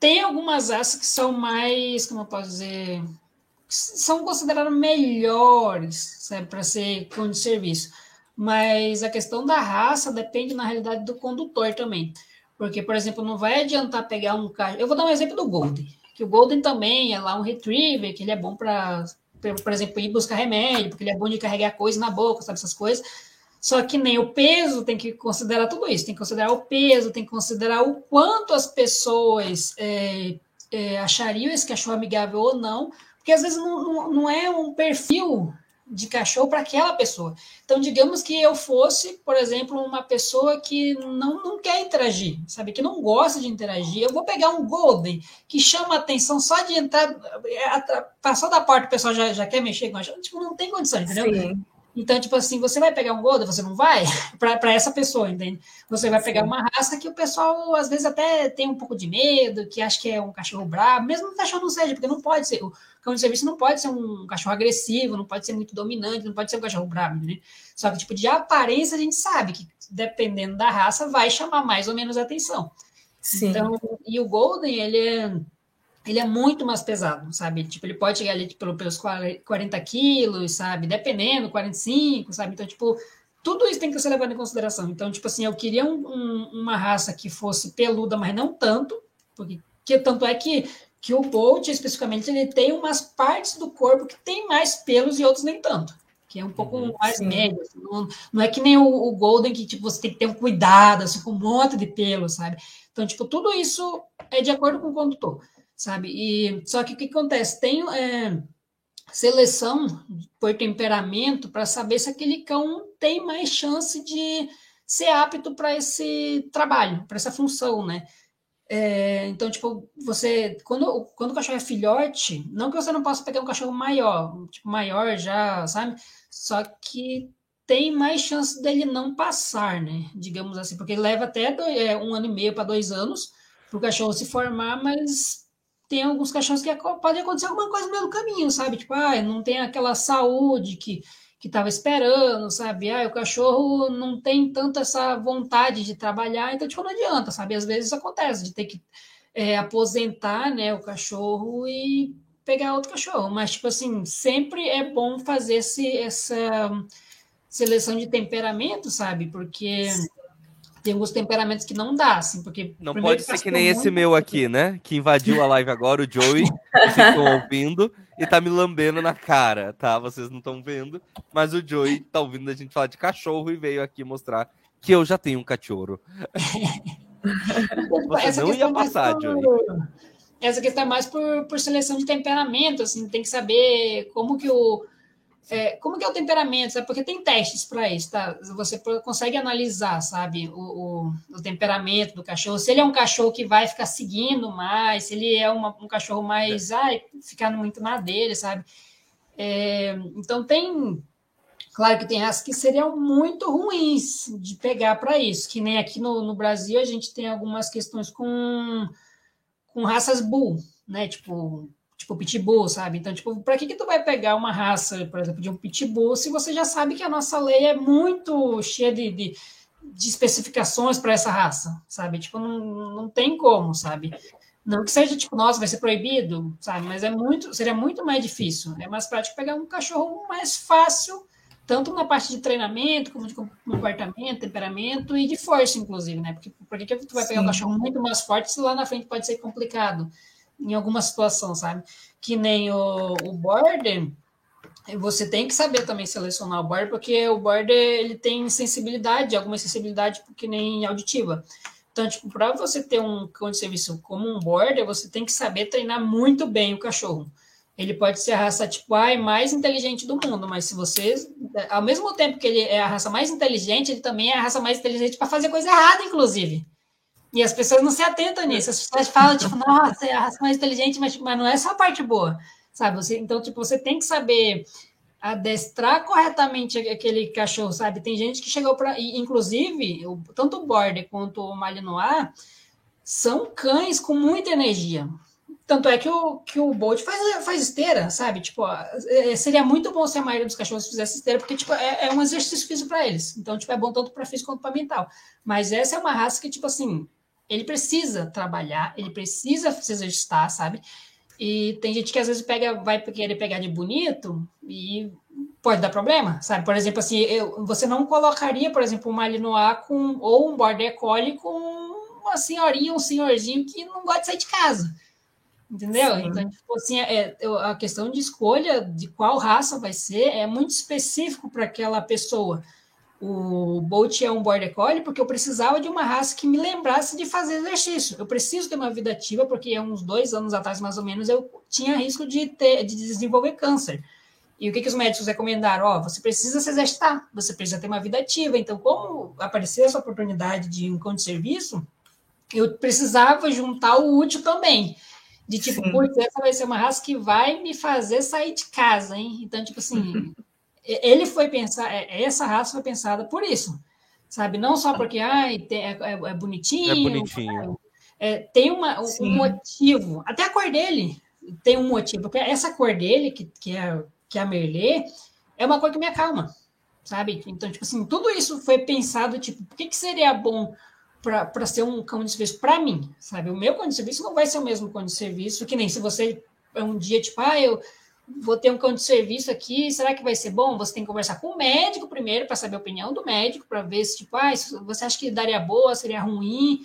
tem algumas raças que são mais, como eu posso dizer, são consideradas melhores, para ser cão de serviço. Mas a questão da raça depende, na realidade, do condutor também. Porque, por exemplo, não vai adiantar pegar um cachorro. Eu vou dar um exemplo do Golden, que o Golden também é lá um retriever, que ele é bom para, por exemplo, ir buscar remédio, porque ele é bom de carregar coisa na boca, sabe, essas coisas. Só que nem o peso tem que considerar tudo isso, tem que considerar o peso, tem que considerar o quanto as pessoas é, é, achariam esse cachorro amigável ou não, porque às vezes não, não, não é um perfil de cachorro para aquela pessoa. Então, digamos que eu fosse, por exemplo, uma pessoa que não, não quer interagir, sabe, que não gosta de interagir, eu vou pegar um Golden que chama atenção só de entrar, é, passou da porta, o pessoal já, já quer mexer com a gente, tipo, não tem condição, entendeu? Sim. Então, tipo assim, você vai pegar um Golden, você não vai? Para essa pessoa, entende? Você vai pegar Sim. uma raça que o pessoal, às vezes, até tem um pouco de medo, que acha que é um cachorro brabo, mesmo que o cachorro não seja, porque não pode ser. O cão de serviço não pode ser um cachorro agressivo, não pode ser muito dominante, não pode ser um cachorro brabo, né? Só que, tipo, de aparência, a gente sabe que, dependendo da raça, vai chamar mais ou menos atenção. Sim. Então, e o Golden, ele é, ele é muito mais pesado, sabe? Tipo, ele pode chegar ali tipo, pelos 40 quilos, sabe? Dependendo, 45, sabe? Então, tipo, tudo isso tem que ser levado em consideração. Então, tipo assim, eu queria um, um, uma raça que fosse peluda, mas não tanto, porque que, tanto é que, que o Bolt, especificamente, ele tem umas partes do corpo que tem mais pelos e outros nem tanto que é um pouco uhum, mais sim. médio. Assim, não, não, é que nem o, o, Golden, que tipo, você tem que ter um cuidado, assim, com um monte de pelo, sabe? Então, tipo, tudo isso é de acordo com o condutor, sabe? E, só que o que acontece? Tem é, seleção por temperamento para saber se aquele cão tem mais chance de ser apto para esse trabalho, para essa função, né? É, então, tipo, você. Quando, quando o cachorro é filhote, não que você não possa pegar um cachorro maior, tipo, maior já, sabe? Só que tem mais chance dele não passar, né? Digamos assim, porque leva até dois, é, um ano e meio para dois anos para o cachorro se formar, mas tem alguns cachorros que pode acontecer alguma coisa no meio do caminho, sabe? Tipo, ah, não tem aquela saúde que que estava esperando, sabe? Ah, o cachorro não tem tanto essa vontade de trabalhar, então, tipo, não adianta, sabe? Às vezes acontece de ter que é, aposentar, né, o cachorro e pegar outro cachorro, mas, tipo assim, sempre é bom fazer esse, essa seleção de temperamento, sabe? Porque tem alguns temperamentos que não dá, assim, porque... Não pode ser que nem esse meu aqui, né? Que invadiu a live agora, o Joey, vocês estão ouvindo, e tá me lambendo na cara, tá? Vocês não estão vendo, mas o Joey tá ouvindo a gente falar de cachorro e veio aqui mostrar que eu já tenho um cachorro. Você Essa não ia passar, por... Joey. Essa questão é mais por, por seleção de temperamento, assim, tem que saber como que o é, como que é o temperamento, sabe? Porque tem testes para isso, tá? Você consegue analisar, sabe, o, o, o, temperamento do cachorro. Se ele é um cachorro que vai ficar seguindo mais, se ele é uma, um cachorro mais, é. ai, ficar muito na dele, sabe? É, então tem, claro que tem raças que seriam muito ruins de pegar para isso, que nem aqui no, no Brasil a gente tem algumas questões com, com raças bull, né? Tipo tipo pitbull, sabe? Então, tipo, para que que tu vai pegar uma raça, por exemplo, de um pitbull, se você já sabe que a nossa lei é muito cheia de, de, de especificações para essa raça, sabe? Tipo, não, não tem como, sabe? Não que seja tipo, nossa, vai ser proibido, sabe? Mas é muito, seria muito mais difícil. É mais prático pegar um cachorro mais fácil, tanto na parte de treinamento, como de comportamento, temperamento e de força, inclusive, né? Porque por que, tu vai pegar Sim. um cachorro muito mais forte se lá na frente pode ser complicado? Em alguma situação, sabe? Que nem o, o border, você tem que saber também selecionar o border, porque o border ele tem sensibilidade, alguma sensibilidade que nem auditiva. Então, tipo, para você ter um cão de serviço como um border, você tem que saber treinar muito bem o cachorro. Ele pode ser a raça tipo A mais inteligente do mundo, mas se você, ao mesmo tempo que ele é a raça mais inteligente, ele também é a raça mais inteligente para fazer coisa errada, inclusive. E as pessoas não se atentam nisso. As pessoas falam, tipo, nossa, é a raça mais inteligente, mas, mas não é só a parte boa, sabe? Você, então, tipo, você tem que saber adestrar corretamente aquele cachorro, sabe? Tem gente que chegou para. Inclusive, tanto o Border quanto o Malinois são cães com muita energia. Tanto é que o, que o Bolt faz, faz esteira, sabe? Tipo, é, seria muito bom se a maioria dos cachorros fizesse esteira, porque tipo, é, é um exercício físico para eles. Então, tipo, é bom tanto para físico quanto para mental. Mas essa é uma raça que, tipo assim, ele precisa trabalhar, ele precisa se exercitar, sabe? E tem gente que às vezes pega, vai querer pegar de bonito e pode dar problema, sabe? Por exemplo, assim, eu, você não colocaria, por exemplo, um Malinois com ou um Border Collie com uma senhorinha, um senhorzinho que não gosta de sair de casa. Entendeu? Sim. Então, tipo assim, é, a questão de escolha de qual raça vai ser é muito específico para aquela pessoa o Bolt é um border collie porque eu precisava de uma raça que me lembrasse de fazer exercício. Eu preciso ter uma vida ativa porque há uns dois anos atrás, mais ou menos, eu tinha risco de, ter, de desenvolver câncer. E o que, que os médicos recomendaram? Ó, oh, você precisa se exercitar, você precisa ter uma vida ativa. Então, como apareceu essa oportunidade de um cão de serviço, eu precisava juntar o útil também. De tipo, porque essa vai ser uma raça que vai me fazer sair de casa, hein? Então, tipo assim, ele foi pensar, é, essa raça foi pensada por isso, sabe? Não só porque ai, é, é, é bonitinho, é bonitinho. É, tem uma, um motivo, até a cor dele tem um motivo, porque essa cor dele, que, que, é, que é a Merlê, é uma cor que me acalma, sabe? Então, tipo assim, tudo isso foi pensado, tipo, por que, que seria bom para ser um cão de serviço para mim, sabe? O meu cão de serviço não vai ser o mesmo cão de serviço que nem se você é um dia tipo, ah, eu vou ter um cão de serviço aqui, será que vai ser bom? Você tem que conversar com o médico primeiro para saber a opinião do médico, para ver se tipo, ah, você acha que daria boa, seria ruim?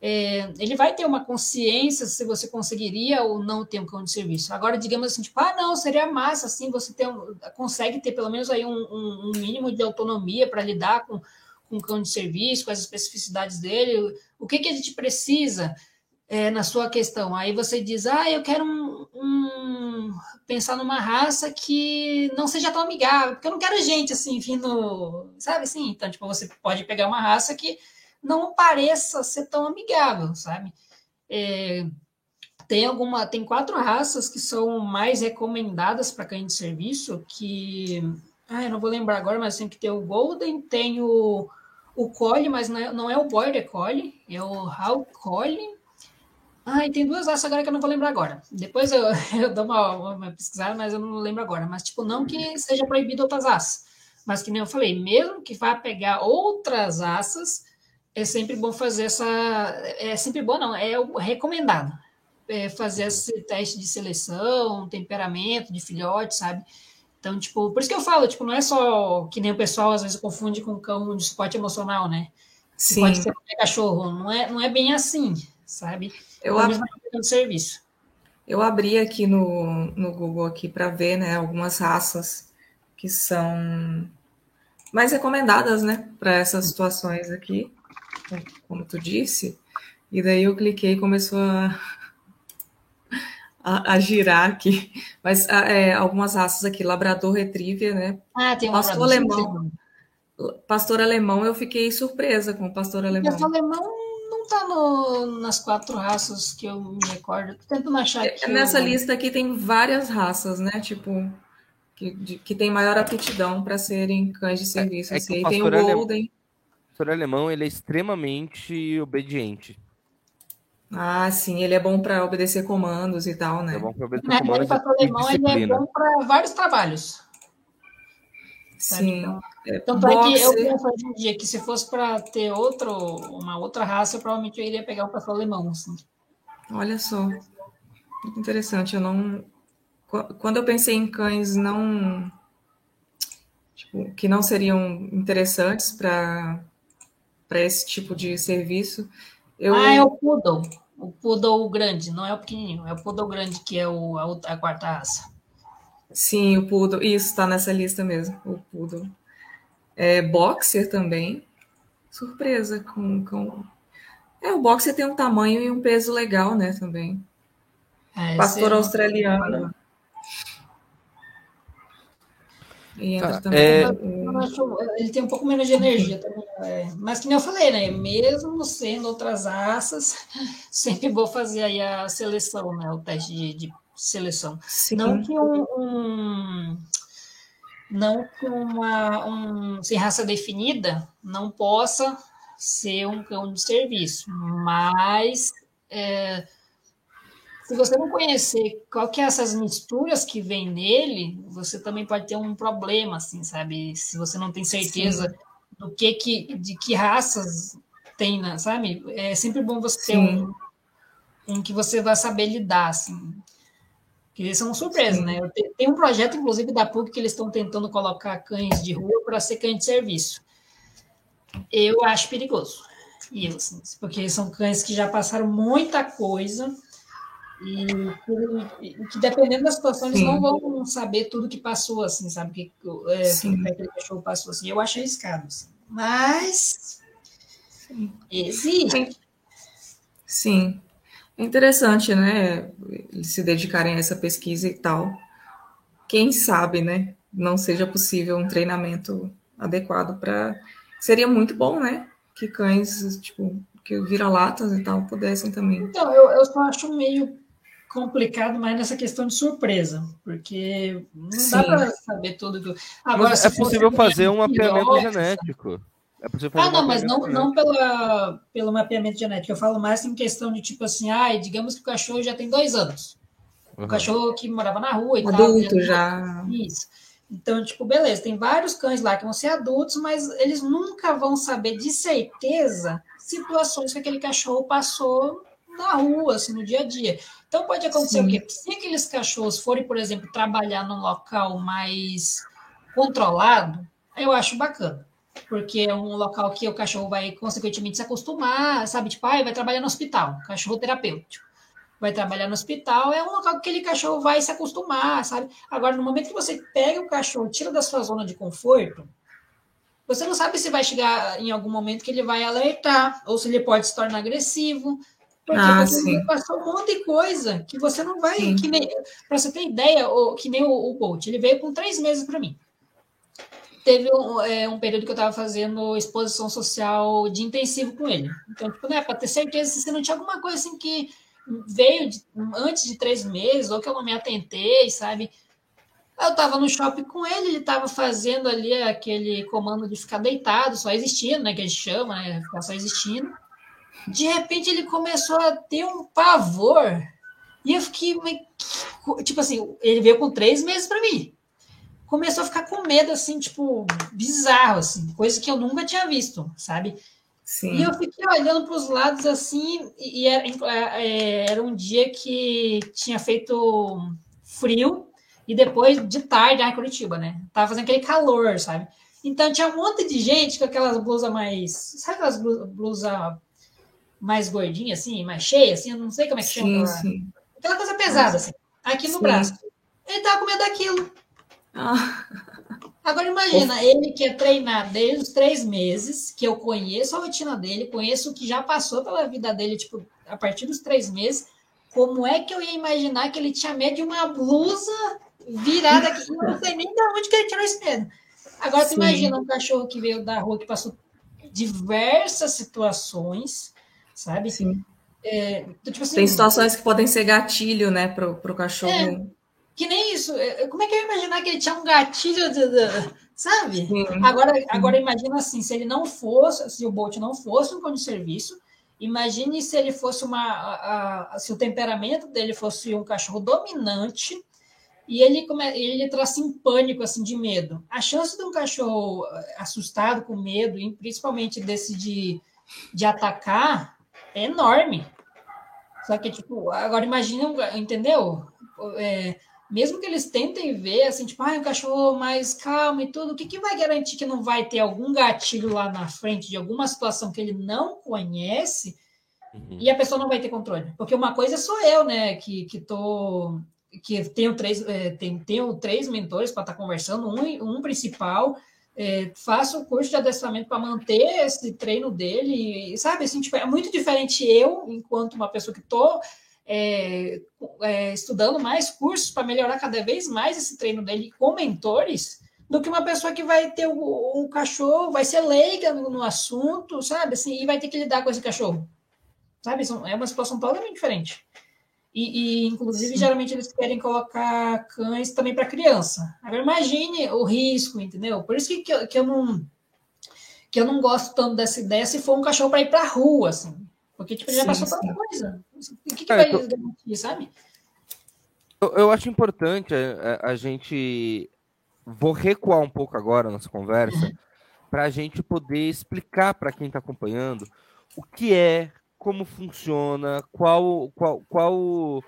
É, ele vai ter uma consciência se você conseguiria ou não ter um cão de serviço. Agora, digamos assim, tipo, ah, não, seria massa, assim, você tem um, consegue ter pelo menos aí um, um, um mínimo de autonomia para lidar com com o cão de serviço, com as especificidades dele, o que, que a gente precisa é, na sua questão. Aí você diz, ah, eu quero um, um, pensar numa raça que não seja tão amigável, porque eu não quero gente assim vindo, sabe assim? Então, tipo, você pode pegar uma raça que não pareça ser tão amigável, sabe? É, tem alguma, tem quatro raças que são mais recomendadas para cães de serviço que ah, eu não vou lembrar agora, mas tem que ter o Golden, tem o, o Collie, mas não é, não é o Border Collie, é o Hal Collie. Ah, e tem duas raças agora que eu não vou lembrar agora. Depois eu, eu dou uma, uma pesquisada, mas eu não lembro agora. Mas, tipo, não que seja proibido outras raças. Mas, que nem eu falei, mesmo que vá pegar outras raças, é sempre bom fazer essa. É sempre bom, não, é recomendado. É fazer esse teste de seleção, temperamento de filhote, sabe? Então, tipo, por isso que eu falo, tipo, não é só que nem o pessoal às vezes confunde com cão de suporte emocional, né? Sim. Pode ser um cachorro, não é, não é bem assim, sabe? Eu ab... do serviço. Eu abri aqui no, no Google aqui para ver, né, algumas raças que são mais recomendadas, né, para essas situações aqui, como tu disse. E daí eu cliquei e começou a a, a girar aqui. Mas ah, é, algumas raças aqui, Labrador Retriever, né? Ah, tem um pastor alemão. Pastor alemão, eu fiquei surpresa com o pastor alemão. Pastor alemão não está nas quatro raças que eu me recordo. Tentando achar é, aqui. Nessa eu... lista aqui tem várias raças, né? Tipo, que, de, que tem maior aptidão para serem cães de serviço. É, é assim. o tem o Golden. O pastor alemão ele é extremamente obediente. Ah, sim, ele é bom para obedecer comandos e tal, né? É bom para obedecer Na comandos. O alemão ele é bom para vários trabalhos. Sim. Então, é, tanto é que eu penso hoje em dia que se fosse para ter outro, uma outra raça, provavelmente eu iria pegar o pastor alemão. Assim. Olha só. Muito interessante. Eu não. Quando eu pensei em cães não. Tipo, que não seriam interessantes para esse tipo de serviço, eu... Ah, é o Poodle. O Poodle grande, não é o pequenininho, é o Poodle grande que é o, a, a quarta raça. Sim, o Poodle, isso está nessa lista mesmo, o Poodle. É, boxer também, surpresa com, com... É, o boxer tem um tamanho e um peso legal, né, também. É, Pastor é australiano. E entra tá, também. É... ele tem um pouco menos de energia também. É. Mas que nem eu falei, né? Mesmo sendo outras raças, sempre vou fazer aí a seleção, né? O teste de, de seleção. Sim. Não que um, um não que uma um, sem raça definida não possa ser um cão de serviço, mas é, se você não conhecer qual que é essas misturas que vem nele, você também pode ter um problema, assim, sabe? Se você não tem certeza Sim. do que, que de que raças tem, né, sabe? É sempre bom você Sim. ter um, um que você vai saber lidar, assim. Que são surpresas, né? Tem um projeto, inclusive, da PUC que eles estão tentando colocar cães de rua para ser cães de serviço. Eu acho perigoso. E assim, porque são cães que já passaram muita coisa e que, que, dependendo da situação, Sim. eles não vão saber tudo que passou, assim, sabe? Que, é, que aquele cachorro passou, assim. Eu acho arriscado, assim. Mas existe. Sim. Interessante, né? Eles se dedicarem a essa pesquisa e tal. Quem sabe, né? Não seja possível um treinamento adequado para. Seria muito bom, né? Que cães, tipo, que vira-latas e tal, pudessem também. Então, eu, eu só acho meio complicado mais nessa questão de surpresa, porque não Sim. dá para saber tudo. Agora, é possível fazer um mapeamento genético. É possível fazer ah, não, mas não, não pela, pelo mapeamento genético. Eu falo mais em questão de tipo assim, ah, digamos que o cachorro já tem dois anos. Uhum. O cachorro que morava na rua e Adulto tal. já. Isso. Então, tipo, beleza, tem vários cães lá que vão ser adultos, mas eles nunca vão saber de certeza situações que aquele cachorro passou na rua, assim, no dia a dia. Então, pode acontecer Sim. o quê? Se aqueles cachorros forem, por exemplo, trabalhar num local mais controlado, eu acho bacana. Porque é um local que o cachorro vai, consequentemente, se acostumar, sabe? Tipo, ah, vai trabalhar no hospital, cachorro terapêutico vai trabalhar no hospital, é um local que aquele cachorro vai se acostumar, sabe? Agora, no momento que você pega o cachorro, tira da sua zona de conforto, você não sabe se vai chegar em algum momento que ele vai alertar, ou se ele pode se tornar agressivo, porque ah, você passou um monte de coisa que você não vai. Sim. Que nem, pra você ter ideia, que nem o, o Bolt, ele veio com três meses para mim. Teve um, é, um, período que eu estava fazendo exposição social de intensivo com ele. Então, tipo, né, para ter certeza se não tinha alguma coisa assim que veio de, antes de três meses, ou que eu não me atentei, sabe? Eu estava no shopping com ele, ele estava fazendo ali aquele comando de ficar deitado, só existindo, né? Que a gente chama, né? Ficar só existindo. De repente ele começou a ter um pavor. E eu fiquei, tipo assim, ele veio com três meses para mim. Começou a ficar com medo, assim, tipo, bizarro, assim, coisa que eu nunca tinha visto, sabe? Sim. E eu fiquei olhando para os lados assim, e era, é, era, um dia que tinha feito frio, e depois de tarde em Curitiba, né? Tava fazendo aquele calor, sabe? Então tinha um monte de gente com aquelas blusas mais. Sabe aquelas blusas mais gordinhas, assim, mais cheias, assim? Eu não sei como é que chama. Sim, sim. Aquela coisa pesada, assim, aqui no braço. Ele tava com medo daquilo. Ah. Agora imagina, ele que é treinado desde os três meses, que eu conheço a rotina dele, conheço o que já passou pela vida dele, tipo, a partir dos três meses, como é que eu ia imaginar que ele tinha medo de uma blusa virada aqui? Eu não sei nem de onde que ele tirou esse medo. Agora, você imagina um cachorro que veio da rua, que passou diversas situações, sabe? Sim. É, tipo assim, Tem situações que podem ser gatilho, né, para o cachorro. É, que nem isso. É, é, como é que eu ia imaginar que ele tinha um gatilho, de, de, sabe? Agora, agora imagina assim, se ele não fosse, se o Bolt não fosse um cão de serviço, imagine se ele fosse uma, a, a, se o temperamento dele fosse um cachorro dominante e ele come, ele entrasse em pânico, assim, de medo. A chance de um cachorro eh, assustado, com medo, e principalmente desse de, de atacar, é enorme. Só que, tipo, agora imagina, entendeu? É, mesmo que eles tentem ver, assim, tipo, ah, um cachorro mais calmo e tudo, o que, que vai garantir que não vai ter algum gatilho lá na frente de alguma situação que ele não conhece uhum. e a pessoa não vai ter controle? Porque uma coisa sou eu, né, que, que tô que tenho três, é, tenho, tenho três mentores para estar tá conversando, um, um principal, é, faço o curso de adestramento para manter esse treino dele, e, sabe, assim, tipo, é muito diferente eu, enquanto uma pessoa que estou é, é, estudando mais cursos para melhorar cada vez mais esse treino dele com mentores, do que uma pessoa que vai ter um, um cachorro, vai ser leiga no, no, assunto, sabe? Assim, e vai ter que lidar com esse cachorro. Sabe? É uma situação totalmente diferente. E, e inclusive, Sim. geralmente eles querem colocar cães também para criança. Agora, imagine o risco, entendeu? Por isso que, que, eu, que eu não que eu não gosto tanto dessa ideia se for um cachorro para ir para a rua, assim. Porque, tipo, já sim, passou tanta coisa. O que, que é, vai tô... garantir, sabe? Eu, eu, acho importante a, a, a, gente. Vou recuar um pouco agora a nossa conversa, para a gente poder explicar para quem está acompanhando o que é, como funciona, qual, qual, qual,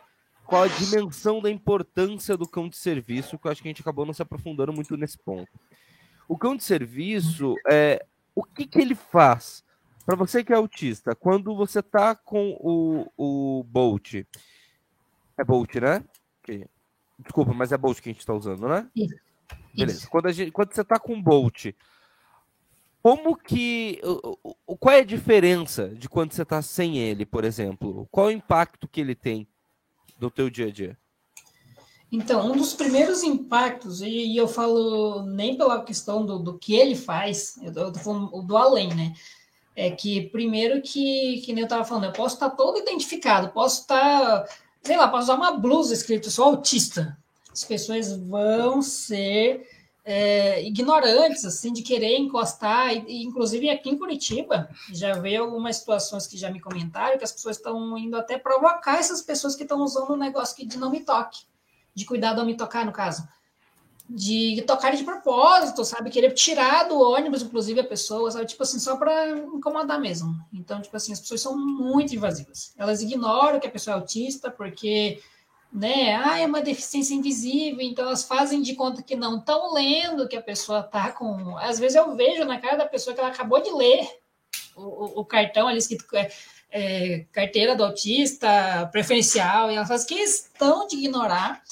qual a dimensão da importância do cão de serviço, que eu acho que a gente acabou não se aprofundando muito nesse ponto. O cão de serviço, é, o que, que ele faz? Para você que é autista, quando você tá com o, o Bolt, é Bolt, né? Desculpa, mas é Bolt que a gente está usando, né? Isso. Beleza. Isso. Quando, a gente, quando você tá com o Bolt, como que. Qual é a diferença de quando você tá sem ele, por exemplo? Qual é o impacto que ele tem no teu dia a dia? Então, um dos primeiros impactos, e, eu falo nem pela questão do, do que ele faz, eu tô falando do além, né? É que, primeiro, que, que nem eu estava falando, eu posso estar todo identificado, posso estar, sei lá, posso usar uma blusa escrito sou autista. As pessoas vão ser é, ignorantes, assim, de querer encostar, e, e, inclusive aqui em Curitiba, já veio algumas situações que já me comentaram, que as pessoas estão indo até provocar essas pessoas que estão usando o um negócio de não me toque, de cuidado ao me tocar, no caso. De tocar de propósito, sabe? Querer tirar do ônibus, inclusive, a pessoa, sabe? Tipo assim, só para incomodar mesmo. Então, tipo assim, as pessoas são muito invasivas. Elas ignoram que a pessoa é autista porque, né? Ah, é uma deficiência invisível. Então, elas fazem de conta que não estão lendo que a pessoa tá com. Às vezes eu vejo na cara da pessoa que ela acabou de ler o, o, o cartão ali escrito. É, é, carteira do autista, preferencial, e ela faz questão de ignorar,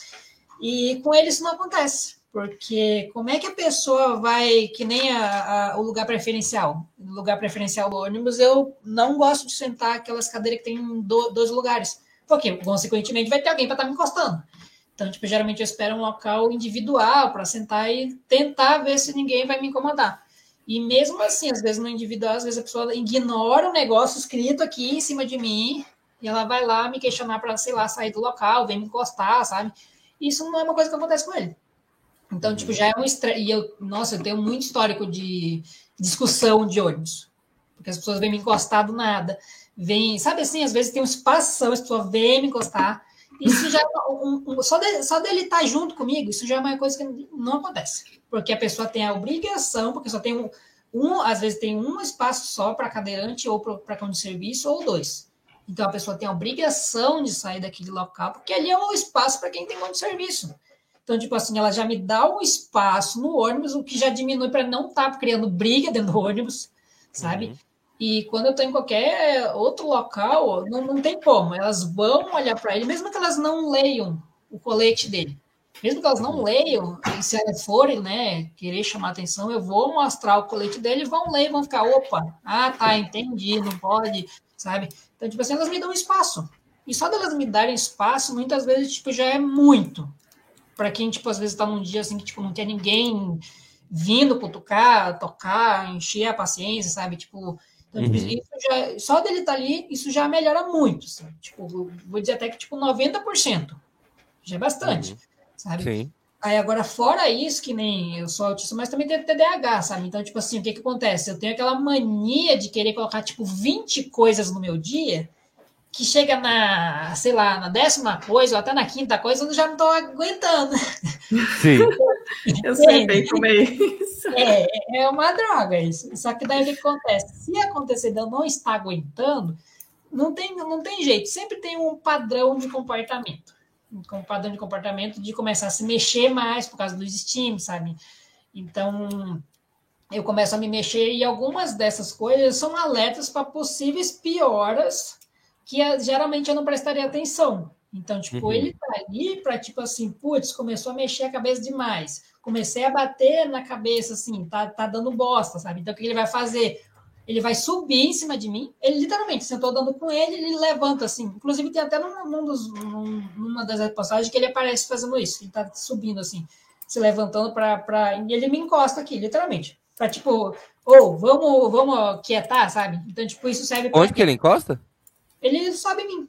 e com eles não acontece. Porque como é que a pessoa vai, que nem a, a, o lugar preferencial, no lugar preferencial do ônibus, eu não gosto de sentar aquelas cadeiras que tem do, dois lugares, porque, consequentemente, vai ter alguém para estar tá me encostando. Então, tipo, geralmente eu espero um local individual para sentar e tentar ver se ninguém vai me incomodar. E mesmo assim, às vezes no individual, às vezes a pessoa ignora o negócio escrito aqui em cima de mim e ela vai lá me questionar para, sei lá, sair do local, vem me encostar, sabe? Isso não é uma coisa que acontece com ele. Então, tipo, já é um estresse. E eu, nossa, eu tenho muito histórico de discussão de ônibus. Porque as pessoas vêm me encostar do nada. Vem, sabe assim, às vezes tem um espação, as pessoas vêm me encostar. Isso já um, um, só, de, só dele estar tá junto comigo, isso já é uma coisa que não acontece. Porque a pessoa tem a obrigação, porque só tem um, um às vezes tem um espaço só para cadeirante ou para cão de serviço, ou dois. Então a pessoa tem a obrigação de sair daquele local, porque ali é um espaço para quem tem cão de serviço. Então, tipo assim, ela já me dá um espaço no ônibus, o que já diminui para não estar tá criando briga dentro do ônibus, sabe? Uhum. E quando eu estou em qualquer outro local, não, não tem como. Elas vão olhar para ele, mesmo que elas não leiam o colete dele. Mesmo que elas não leiam, e se elas forem, né, querer chamar atenção, eu vou mostrar o colete dele, vão ler, vão ficar, opa, ah, tá, entendi, não pode, sabe? Então, tipo assim, elas me dão espaço. E só delas me darem espaço, muitas vezes, tipo, já é muito para quem, tipo, às vezes está num dia assim que, tipo, não tem ninguém vindo cutucar, tocar, encher a paciência, sabe? Tipo, então, tipo, uhum. isso já, só dele estar tá ali, isso já melhora muito, sabe? Tipo, vou dizer até que, tipo, 90%. Já é bastante, uhum. sabe? Sim. Aí, agora, fora isso, que nem eu sou autista, mas também tenho TDAH, sabe? Então, tipo assim, o que que acontece? Eu tenho aquela mania de querer colocar, tipo, 20 coisas no meu dia, que chega na, sei lá, na décima coisa, ou até na quinta coisa, eu já não estou aguentando. Sim. eu sei bem como é isso. É, é uma droga isso. Só que daí o que acontece? Se acontecer de eu não estar aguentando, não tem, não tem jeito. Sempre tem um padrão de comportamento. Um padrão de comportamento de começar a se mexer mais por causa dos estímulos, sabe? Então, eu começo a me mexer e algumas dessas coisas são alertas para possíveis pioras que é, geralmente eu não prestaria atenção. Então, tipo, uhum. ele tá ali para, tipo assim, putz, começou a mexer a cabeça demais. Comecei a bater na cabeça, assim, tá, tá dando bosta, sabe? Então, o que ele vai fazer? Ele vai subir em cima de mim. Ele literalmente sentou dando com ele, ele levanta assim. Inclusive, tem até num, num dos, num, numa das reportagens que ele aparece fazendo isso. Ele tá subindo assim, se levantando para. Pra... E ele me encosta aqui, literalmente. Pra tipo, ou oh, vamos, vamos quietar, sabe? Então, tipo, isso serve pra. Onde que ele encosta? Ele sobe em mim.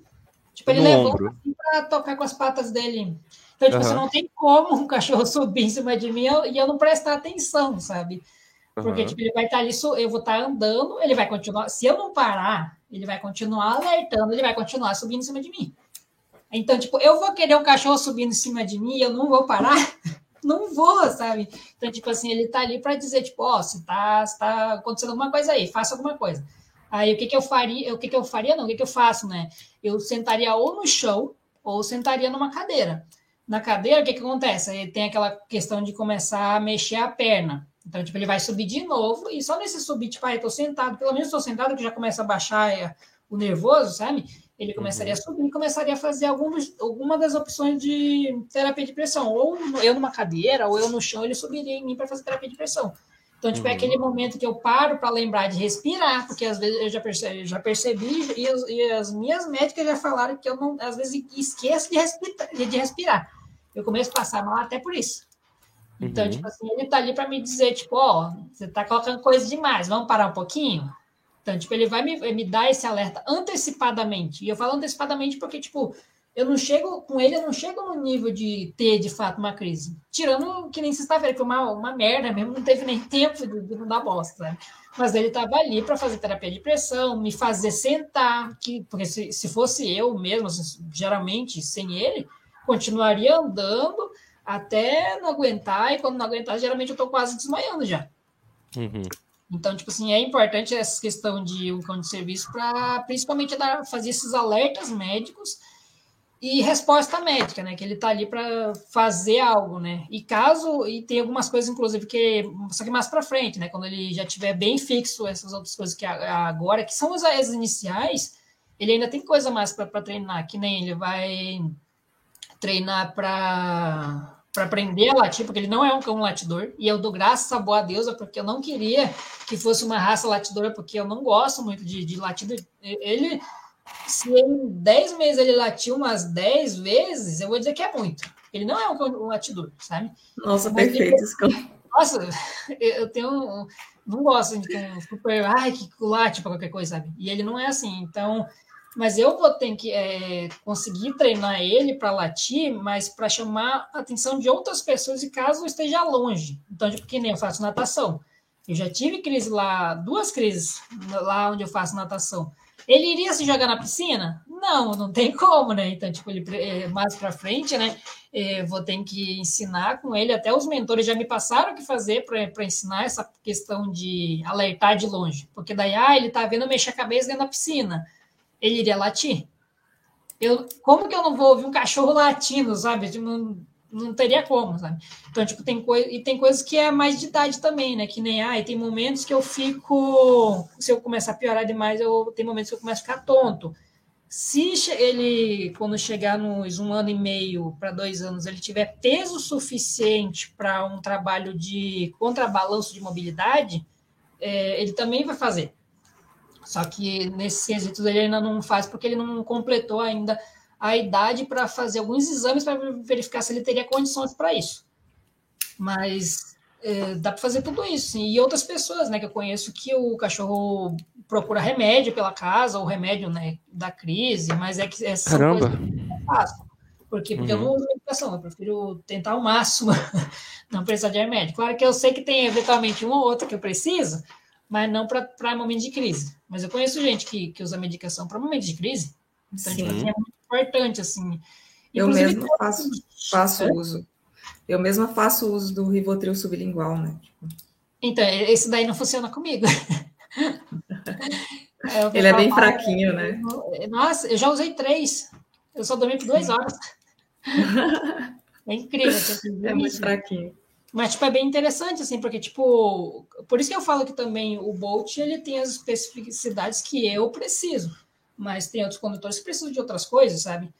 Tipo, ele no levanta assim para tocar com as patas dele. Então, tipo, uhum. você não tem como um cachorro subir em cima de mim e eu não prestar atenção, sabe? Porque, uhum. tipo, ele vai estar ali, eu vou estar andando, ele vai continuar. Se eu não parar, ele vai continuar alertando, ele vai continuar subindo em cima de mim. Então, tipo, eu vou querer um cachorro subindo em cima de mim e eu não vou parar? não vou, sabe? Então, tipo assim, ele tá ali para dizer, tipo, ó, oh, se tá, se tá acontecendo alguma coisa aí, faça alguma coisa. Aí o que, que eu faria? O que, que eu faria? Não, o que, que eu faço, né? Eu sentaria ou no chão ou sentaria numa cadeira. Na cadeira, o que, que acontece? Ele tem aquela questão de começar a mexer a perna. Então, tipo, ele vai subir de novo, e só nesse subir, tipo, ah, eu tô sentado, pelo menos estou sentado, que já começa a baixar é, o nervoso, sabe? Ele começaria uhum. a subir e começaria a fazer algumas, alguma das opções de terapia de pressão. Ou eu numa cadeira, ou eu no chão, ele subiria em mim para fazer terapia de pressão. Então, tipo, é uhum. é aquele momento que eu paro para lembrar de respirar, porque às vezes eu já percebi, já percebi e, as, e, as minhas médicas já falaram que eu não, às vezes esqueço de respirar. De respirar. Eu começo a passar mal até por isso. Então, uhum. tipo assim, ele tá ali para me dizer, tipo, ó, oh, você tá colocando coisa demais, vamos parar um pouquinho? Então, tipo, ele vai me, me dar esse alerta antecipadamente. E eu falo antecipadamente porque, tipo, eu não chego com ele, eu não chego no nível de ter de fato uma crise. Tirando que nem sexta-feira, que foi uma, uma merda mesmo, não teve nem tempo de, de não dar bosta. Né? Mas ele estava ali para fazer terapia de pressão, me fazer sentar, que, porque se, se fosse eu mesmo, assim, geralmente sem ele, continuaria andando até não aguentar, e quando não aguentar, geralmente eu tô quase desmaiando já. Uhum. Então, tipo assim, é importante essa questão de um cão de serviço para principalmente dar, fazer esses alertas médicos e resposta médica, né? Que ele tá ali para fazer algo, né? E caso e tem algumas coisas, inclusive, que só que mais para frente, né? Quando ele já tiver bem fixo essas outras coisas que agora, que são as, iniciais, ele ainda tem coisa mais para treinar, que nem ele vai treinar para para aprender a latir, porque ele não é um cão latidor, e eu dou graças a boa deusa, porque eu não queria que fosse uma raça latidora, porque eu não gosto muito de, de latido. Ele, se em 10 meses ele latiu umas 10 vezes, eu vou dizer que é muito. Ele não é um, um latidor, sabe? Nossa, perfeito esse cão. Nossa, eu tenho um, não gosto de um super, ai, que late para qualquer coisa, sabe? E ele não é assim, então mas eu vou ter que é, conseguir treinar ele para latir, mas para chamar a atenção de outras pessoas e caso eu esteja longe. Então, tipo, que nem eu faço natação. Eu já tive crise lá, duas crises lá onde eu faço natação. Ele iria se jogar na piscina? Não, não tem como, né? Então, tipo, ele é, mais para frente, né? É, vou ter que ensinar com ele. Até os mentores já me passaram o que fazer para ensinar essa questão de alertar de longe. Porque daí, ah, ele tá vendo mexer a cabeça dentro da piscina ele iria latir. Eu, como que eu não vou ouvir um cachorro latindo, sabe? Tipo, não, teria como, sabe? Então, tipo, tem coisa. E tem coisas que é mais de idade também, né? Que nem, ah, e tem momentos que eu fico. Se eu começar a piorar demais, eu tem momentos que eu começo a ficar tonto. Se ele, quando chegar nos um ano e meio para dois anos, ele tiver peso suficiente para um trabalho de contrabalanço de mobilidade, é, ele também vai fazer. Só que nesses quesitos ele ainda não faz porque ele não completou ainda a idade para fazer alguns exames para verificar se ele teria condições para isso. Mas é, dá para fazer tudo isso. Sim. E outras pessoas né, que eu conheço que o cachorro procura remédio pela casa, ou remédio né, da crise, mas é que essa Caramba. coisa que eu faço. Por quê? Porque uhum. eu não uso medicação, eu prefiro tentar ao máximo não precisar de remédio. Claro que eu sei que tem eventualmente um ou outro que eu preciso, mas não para momentos de crise. Mas eu conheço gente que, que usa medicação para momentos de crise. Então, tipo assim, é muito importante, assim. Eu mesma faço, faço é? uso. Eu mesma faço uso do Rivotril sublingual, né? Tipo... Então, esse daí não funciona comigo. é, Ele é bem fraquinho, né? Nossa, eu já usei três. Eu só dormi por duas horas. É incrível. É muito fraquinho. Mas, tipo, é bem interessante, assim, porque, tipo, por isso que eu falo que também o Bolt, ele tem as especificidades que eu preciso, mas tem outros condutores que precisam de outras coisas, sabe?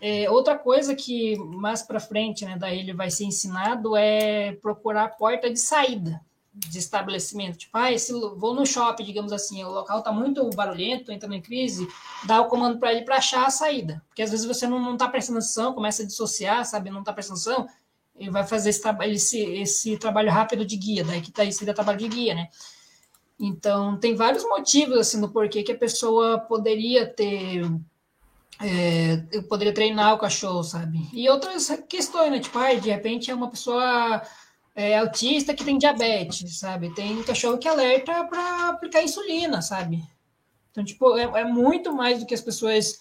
É, outra coisa que mais para frente, né, daí ele vai ser ensinado é procurar a porta de saída de estabelecimento. Tipo, ah, esse, vou no shopping, digamos assim, o local tá muito barulhento, entrando em crise, dá o comando para ele para achar a saída. Porque às vezes você não, não tá prestando atenção, começa a dissociar, sabe, não tá prestando atenção, ele vai fazer esse, esse, esse trabalho rápido de guia, daí que tá, seria trabalho de guia, né? Então, tem vários motivos, assim, no porquê que a pessoa poderia ter, é, eu poderia treinar o cachorro, sabe? E outras questões, né? Tipo, ah, de repente é uma pessoa é, autista que tem diabetes, sabe? Tem cachorro que alerta para aplicar insulina, sabe? Então, tipo, é, é muito mais do que as pessoas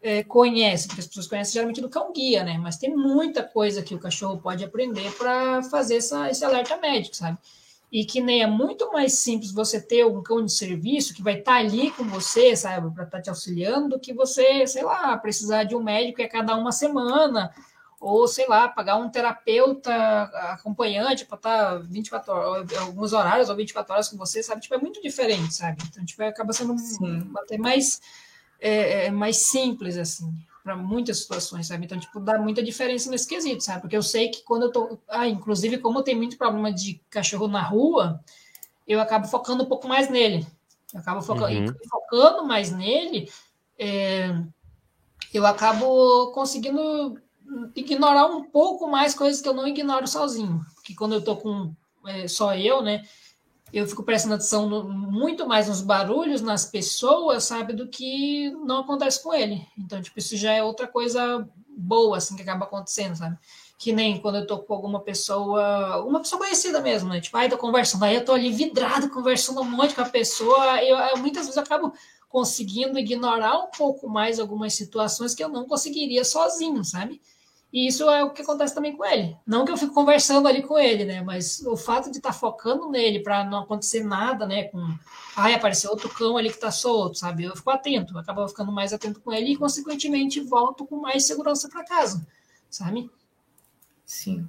é, conhece, porque as pessoas conhecem geralmente do cão guia, né? Mas tem muita coisa que o cachorro pode aprender para fazer essa, esse alerta médico, sabe? E que nem é muito mais simples você ter um cão de serviço que vai estar tá ali com você, sabe, para estar tá te auxiliando, do que você, sei lá, precisar de um médico a cada uma semana, ou sei lá, pagar um terapeuta acompanhante para estar 24 horas, alguns horários ou 24 horas com você, sabe? Tipo, é muito diferente, sabe? Então, tipo, acaba sendo Sim. até mais é, é mais simples, assim, para muitas situações, sabe? Então, tipo, dá muita diferença nesse quesito, sabe? Porque eu sei que quando eu tô. Ah, inclusive, como tenho muito problema de cachorro na rua, eu acabo focando um pouco mais nele. Eu acabo focando, uhum. focando mais nele, é, eu acabo conseguindo ignorar um pouco mais coisas que eu não ignoro sozinho. Porque quando eu tô com é, só eu, né? Eu fico prestando atenção no, muito mais nos barulhos, nas pessoas, sabe, do que não acontece com ele. Então, tipo, isso já é outra coisa boa, assim, que acaba acontecendo, sabe? Que nem quando eu tô com alguma pessoa, uma pessoa conhecida mesmo, né? Tipo, aí tô conversando, aí eu tô ali vidrado, conversando um monte com a pessoa, eu, eu muitas vezes eu acabo conseguindo ignorar um pouco mais algumas situações que eu não conseguiria sozinho, sabe? E isso é o que acontece também com ele. Não que eu fico conversando ali com ele, né? Mas o fato de estar tá focando nele para não acontecer nada, né? Com, ai, apareceu outro cão ali que tá solto, sabe? Eu fico atento, acabo ficando mais atento com ele e, consequentemente, volto com mais segurança para casa, sabe? Sim.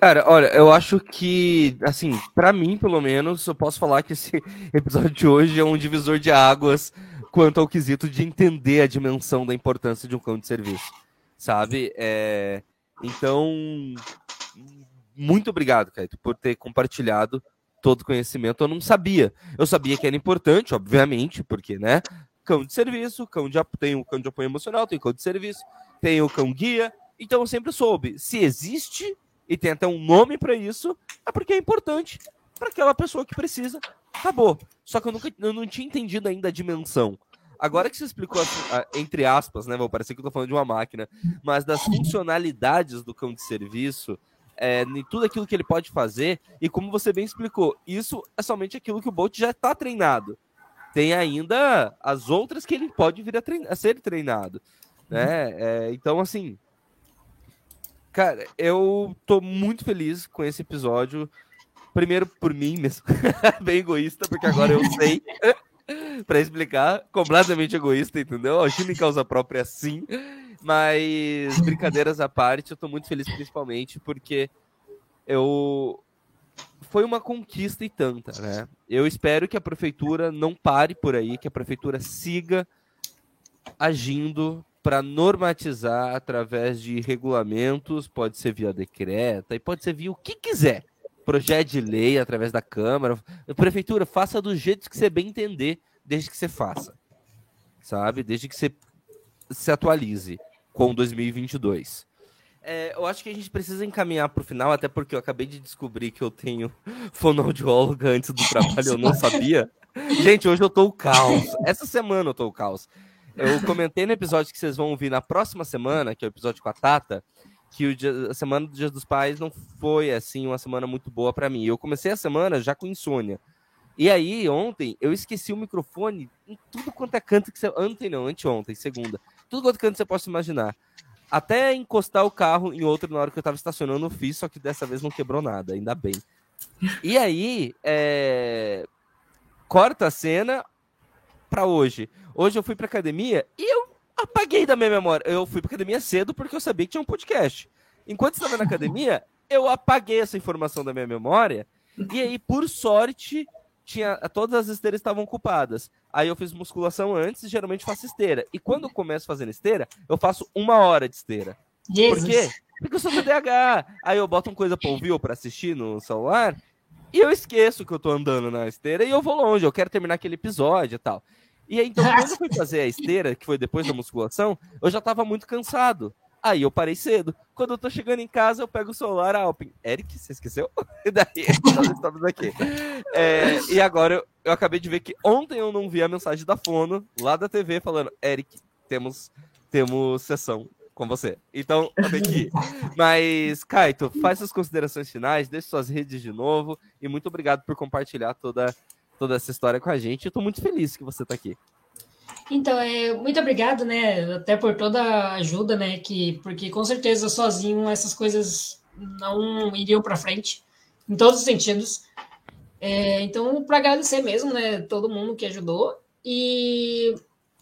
Cara, olha, eu acho que, assim, para mim, pelo menos, eu posso falar que esse episódio de hoje é um divisor de águas quanto ao quesito de entender a dimensão da importância de um cão de serviço sabe? É... Então, muito obrigado, Caio, por ter compartilhado todo o conhecimento. Eu não sabia. Eu sabia que era importante, obviamente, porque, né? Cão de serviço, cão de tem o cão de apoio emocional, tem o cão de serviço, tem o cão guia. Então eu sempre soube. Se existe e tem até um nome para isso, é porque é importante para aquela pessoa que precisa. Acabou. Só que eu, nunca, eu não tinha entendido ainda a dimensão Agora que você explicou, assim, entre aspas, né? Vou parecer que eu tô falando de uma máquina, mas das funcionalidades do cão de serviço, é, em tudo aquilo que ele pode fazer, e como você bem explicou, isso é somente aquilo que o Bolt já está treinado. Tem ainda as outras que ele pode vir a, a ser treinado. Né? É, então, assim. Cara, eu tô muito feliz com esse episódio. Primeiro por mim mesmo, bem egoísta, porque agora eu sei para explicar, completamente egoísta, entendeu? Agindo em causa própria, sim. Mas, brincadeiras à parte, eu tô muito feliz, principalmente porque eu. Foi uma conquista e tanta, né? Eu espero que a prefeitura não pare por aí, que a prefeitura siga agindo para normatizar através de regulamentos, pode ser via decreta e pode ser via o que quiser. Projeto de lei através da Câmara. Prefeitura, faça do jeito que você bem entender desde que você faça, sabe? Desde que você se atualize com 2022. É, eu acho que a gente precisa encaminhar para o final, até porque eu acabei de descobrir que eu tenho fonoaudióloga antes do trabalho, eu não sabia. Gente, hoje eu tô o caos. Essa semana eu tô o caos. Eu comentei no episódio que vocês vão ouvir na próxima semana, que é o episódio com a Tata, que dia, a semana do Dia dos Pais não foi assim uma semana muito boa para mim. Eu comecei a semana já com insônia. E aí, ontem, eu esqueci o microfone em tudo quanto é canto que você. Ontem não, anteontem, segunda. Tudo quanto é canto você possa imaginar. Até encostar o carro em outro na hora que eu tava estacionando, eu fiz, só que dessa vez não quebrou nada, ainda bem. E aí, é... corta a cena pra hoje. Hoje eu fui pra academia e eu apaguei da minha memória. Eu fui pra academia cedo porque eu sabia que tinha um podcast. Enquanto estava na academia, eu apaguei essa informação da minha memória. E aí, por sorte, tinha todas as esteiras estavam ocupadas. Aí eu fiz musculação antes e geralmente faço esteira. E quando eu começo fazendo esteira, eu faço uma hora de esteira. Jesus. Por quê? Porque eu sou TDAH. Aí eu boto uma coisa pra ouvir ou pra assistir no celular e eu esqueço que eu tô andando na esteira e eu vou longe. Eu quero terminar aquele episódio e tal. E aí, então, quando eu fui fazer a esteira, que foi depois da musculação, eu já tava muito cansado. Aí eu parei cedo. Quando eu tô chegando em casa, eu pego o celular, a Alpin. Eric, você esqueceu? E daí estamos aqui. É, e agora eu, eu, acabei de ver que ontem eu não vi a mensagem da Fono, lá da TV, falando: Eric, temos, temos sessão com você. Então, tenho que ir. Mas, Kaito, faz suas considerações finais, deixe suas redes de novo. E muito obrigado por compartilhar toda, toda essa história com a gente. Eu tô muito feliz que você tá aqui. Então, é, muito obrigado, né? Até por toda a ajuda, né? Que, porque com certeza sozinho essas coisas não iriam para frente, em todos os sentidos. É, então, para agradecer mesmo, né? Todo mundo que ajudou. E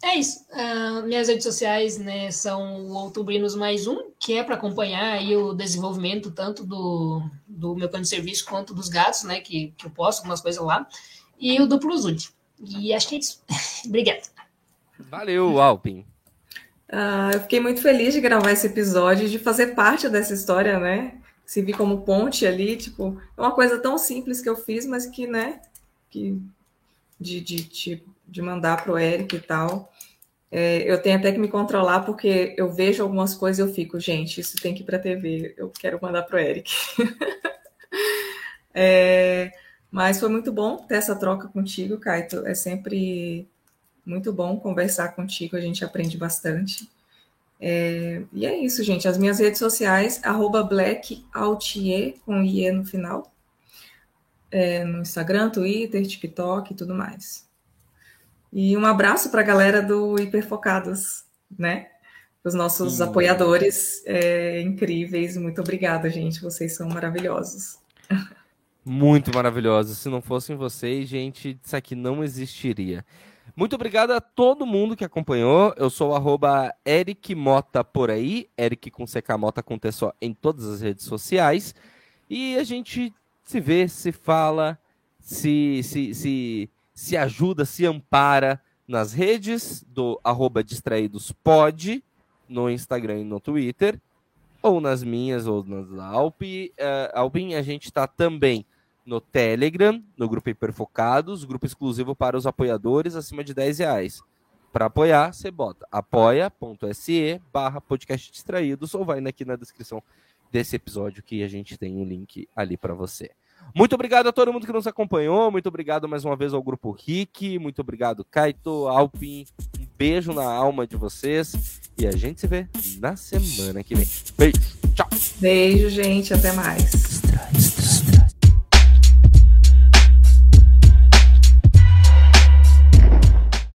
é isso. Uh, minhas redes sociais né, são o Outubrinos Mais Um, que é para acompanhar aí o desenvolvimento tanto do, do meu plano de serviço quanto dos gatos, né? Que, que eu posto algumas coisas lá. E o Duplo Zud. E acho que é isso. Obrigada. Valeu, Alpin. Ah, eu fiquei muito feliz de gravar esse episódio, de fazer parte dessa história, né? Se vi como ponte ali, tipo, é uma coisa tão simples que eu fiz, mas que, né, que de, de, de, de mandar pro Eric e tal. É, eu tenho até que me controlar, porque eu vejo algumas coisas e eu fico, gente, isso tem que ir para TV, eu quero mandar pro Eric. é, mas foi muito bom ter essa troca contigo, Kaito. É sempre muito bom conversar contigo, a gente aprende bastante. É, e é isso, gente. As minhas redes sociais, arroba blackaltier, com IE no final. É, no Instagram, Twitter, TikTok e tudo mais. E um abraço para a galera do Hiperfocados, né? os nossos hum. apoiadores é, incríveis. Muito obrigada, gente. Vocês são maravilhosos. Muito maravilhosos. Se não fossem vocês, gente, isso aqui não existiria. Muito obrigado a todo mundo que acompanhou. Eu sou o Eric Mota por aí, Eric com CK Mota em todas as redes sociais. E a gente se vê, se fala, se, se, se, se ajuda, se ampara nas redes do arroba distraídospod, no Instagram e no Twitter, ou nas minhas, ou nas da Alpin. Uh, Alpin, a gente está também no Telegram, no grupo Hiperfocados, grupo exclusivo para os apoiadores acima de 10 reais. Para apoiar, você bota apoia.se barra podcast distraídos ou vai aqui na descrição desse episódio que a gente tem um link ali para você. Muito obrigado a todo mundo que nos acompanhou. Muito obrigado mais uma vez ao Grupo Rick. Muito obrigado, Kaito, Alpin. Um beijo na alma de vocês. E a gente se vê na semana que vem. Beijo. Tchau. Beijo, gente. Até mais.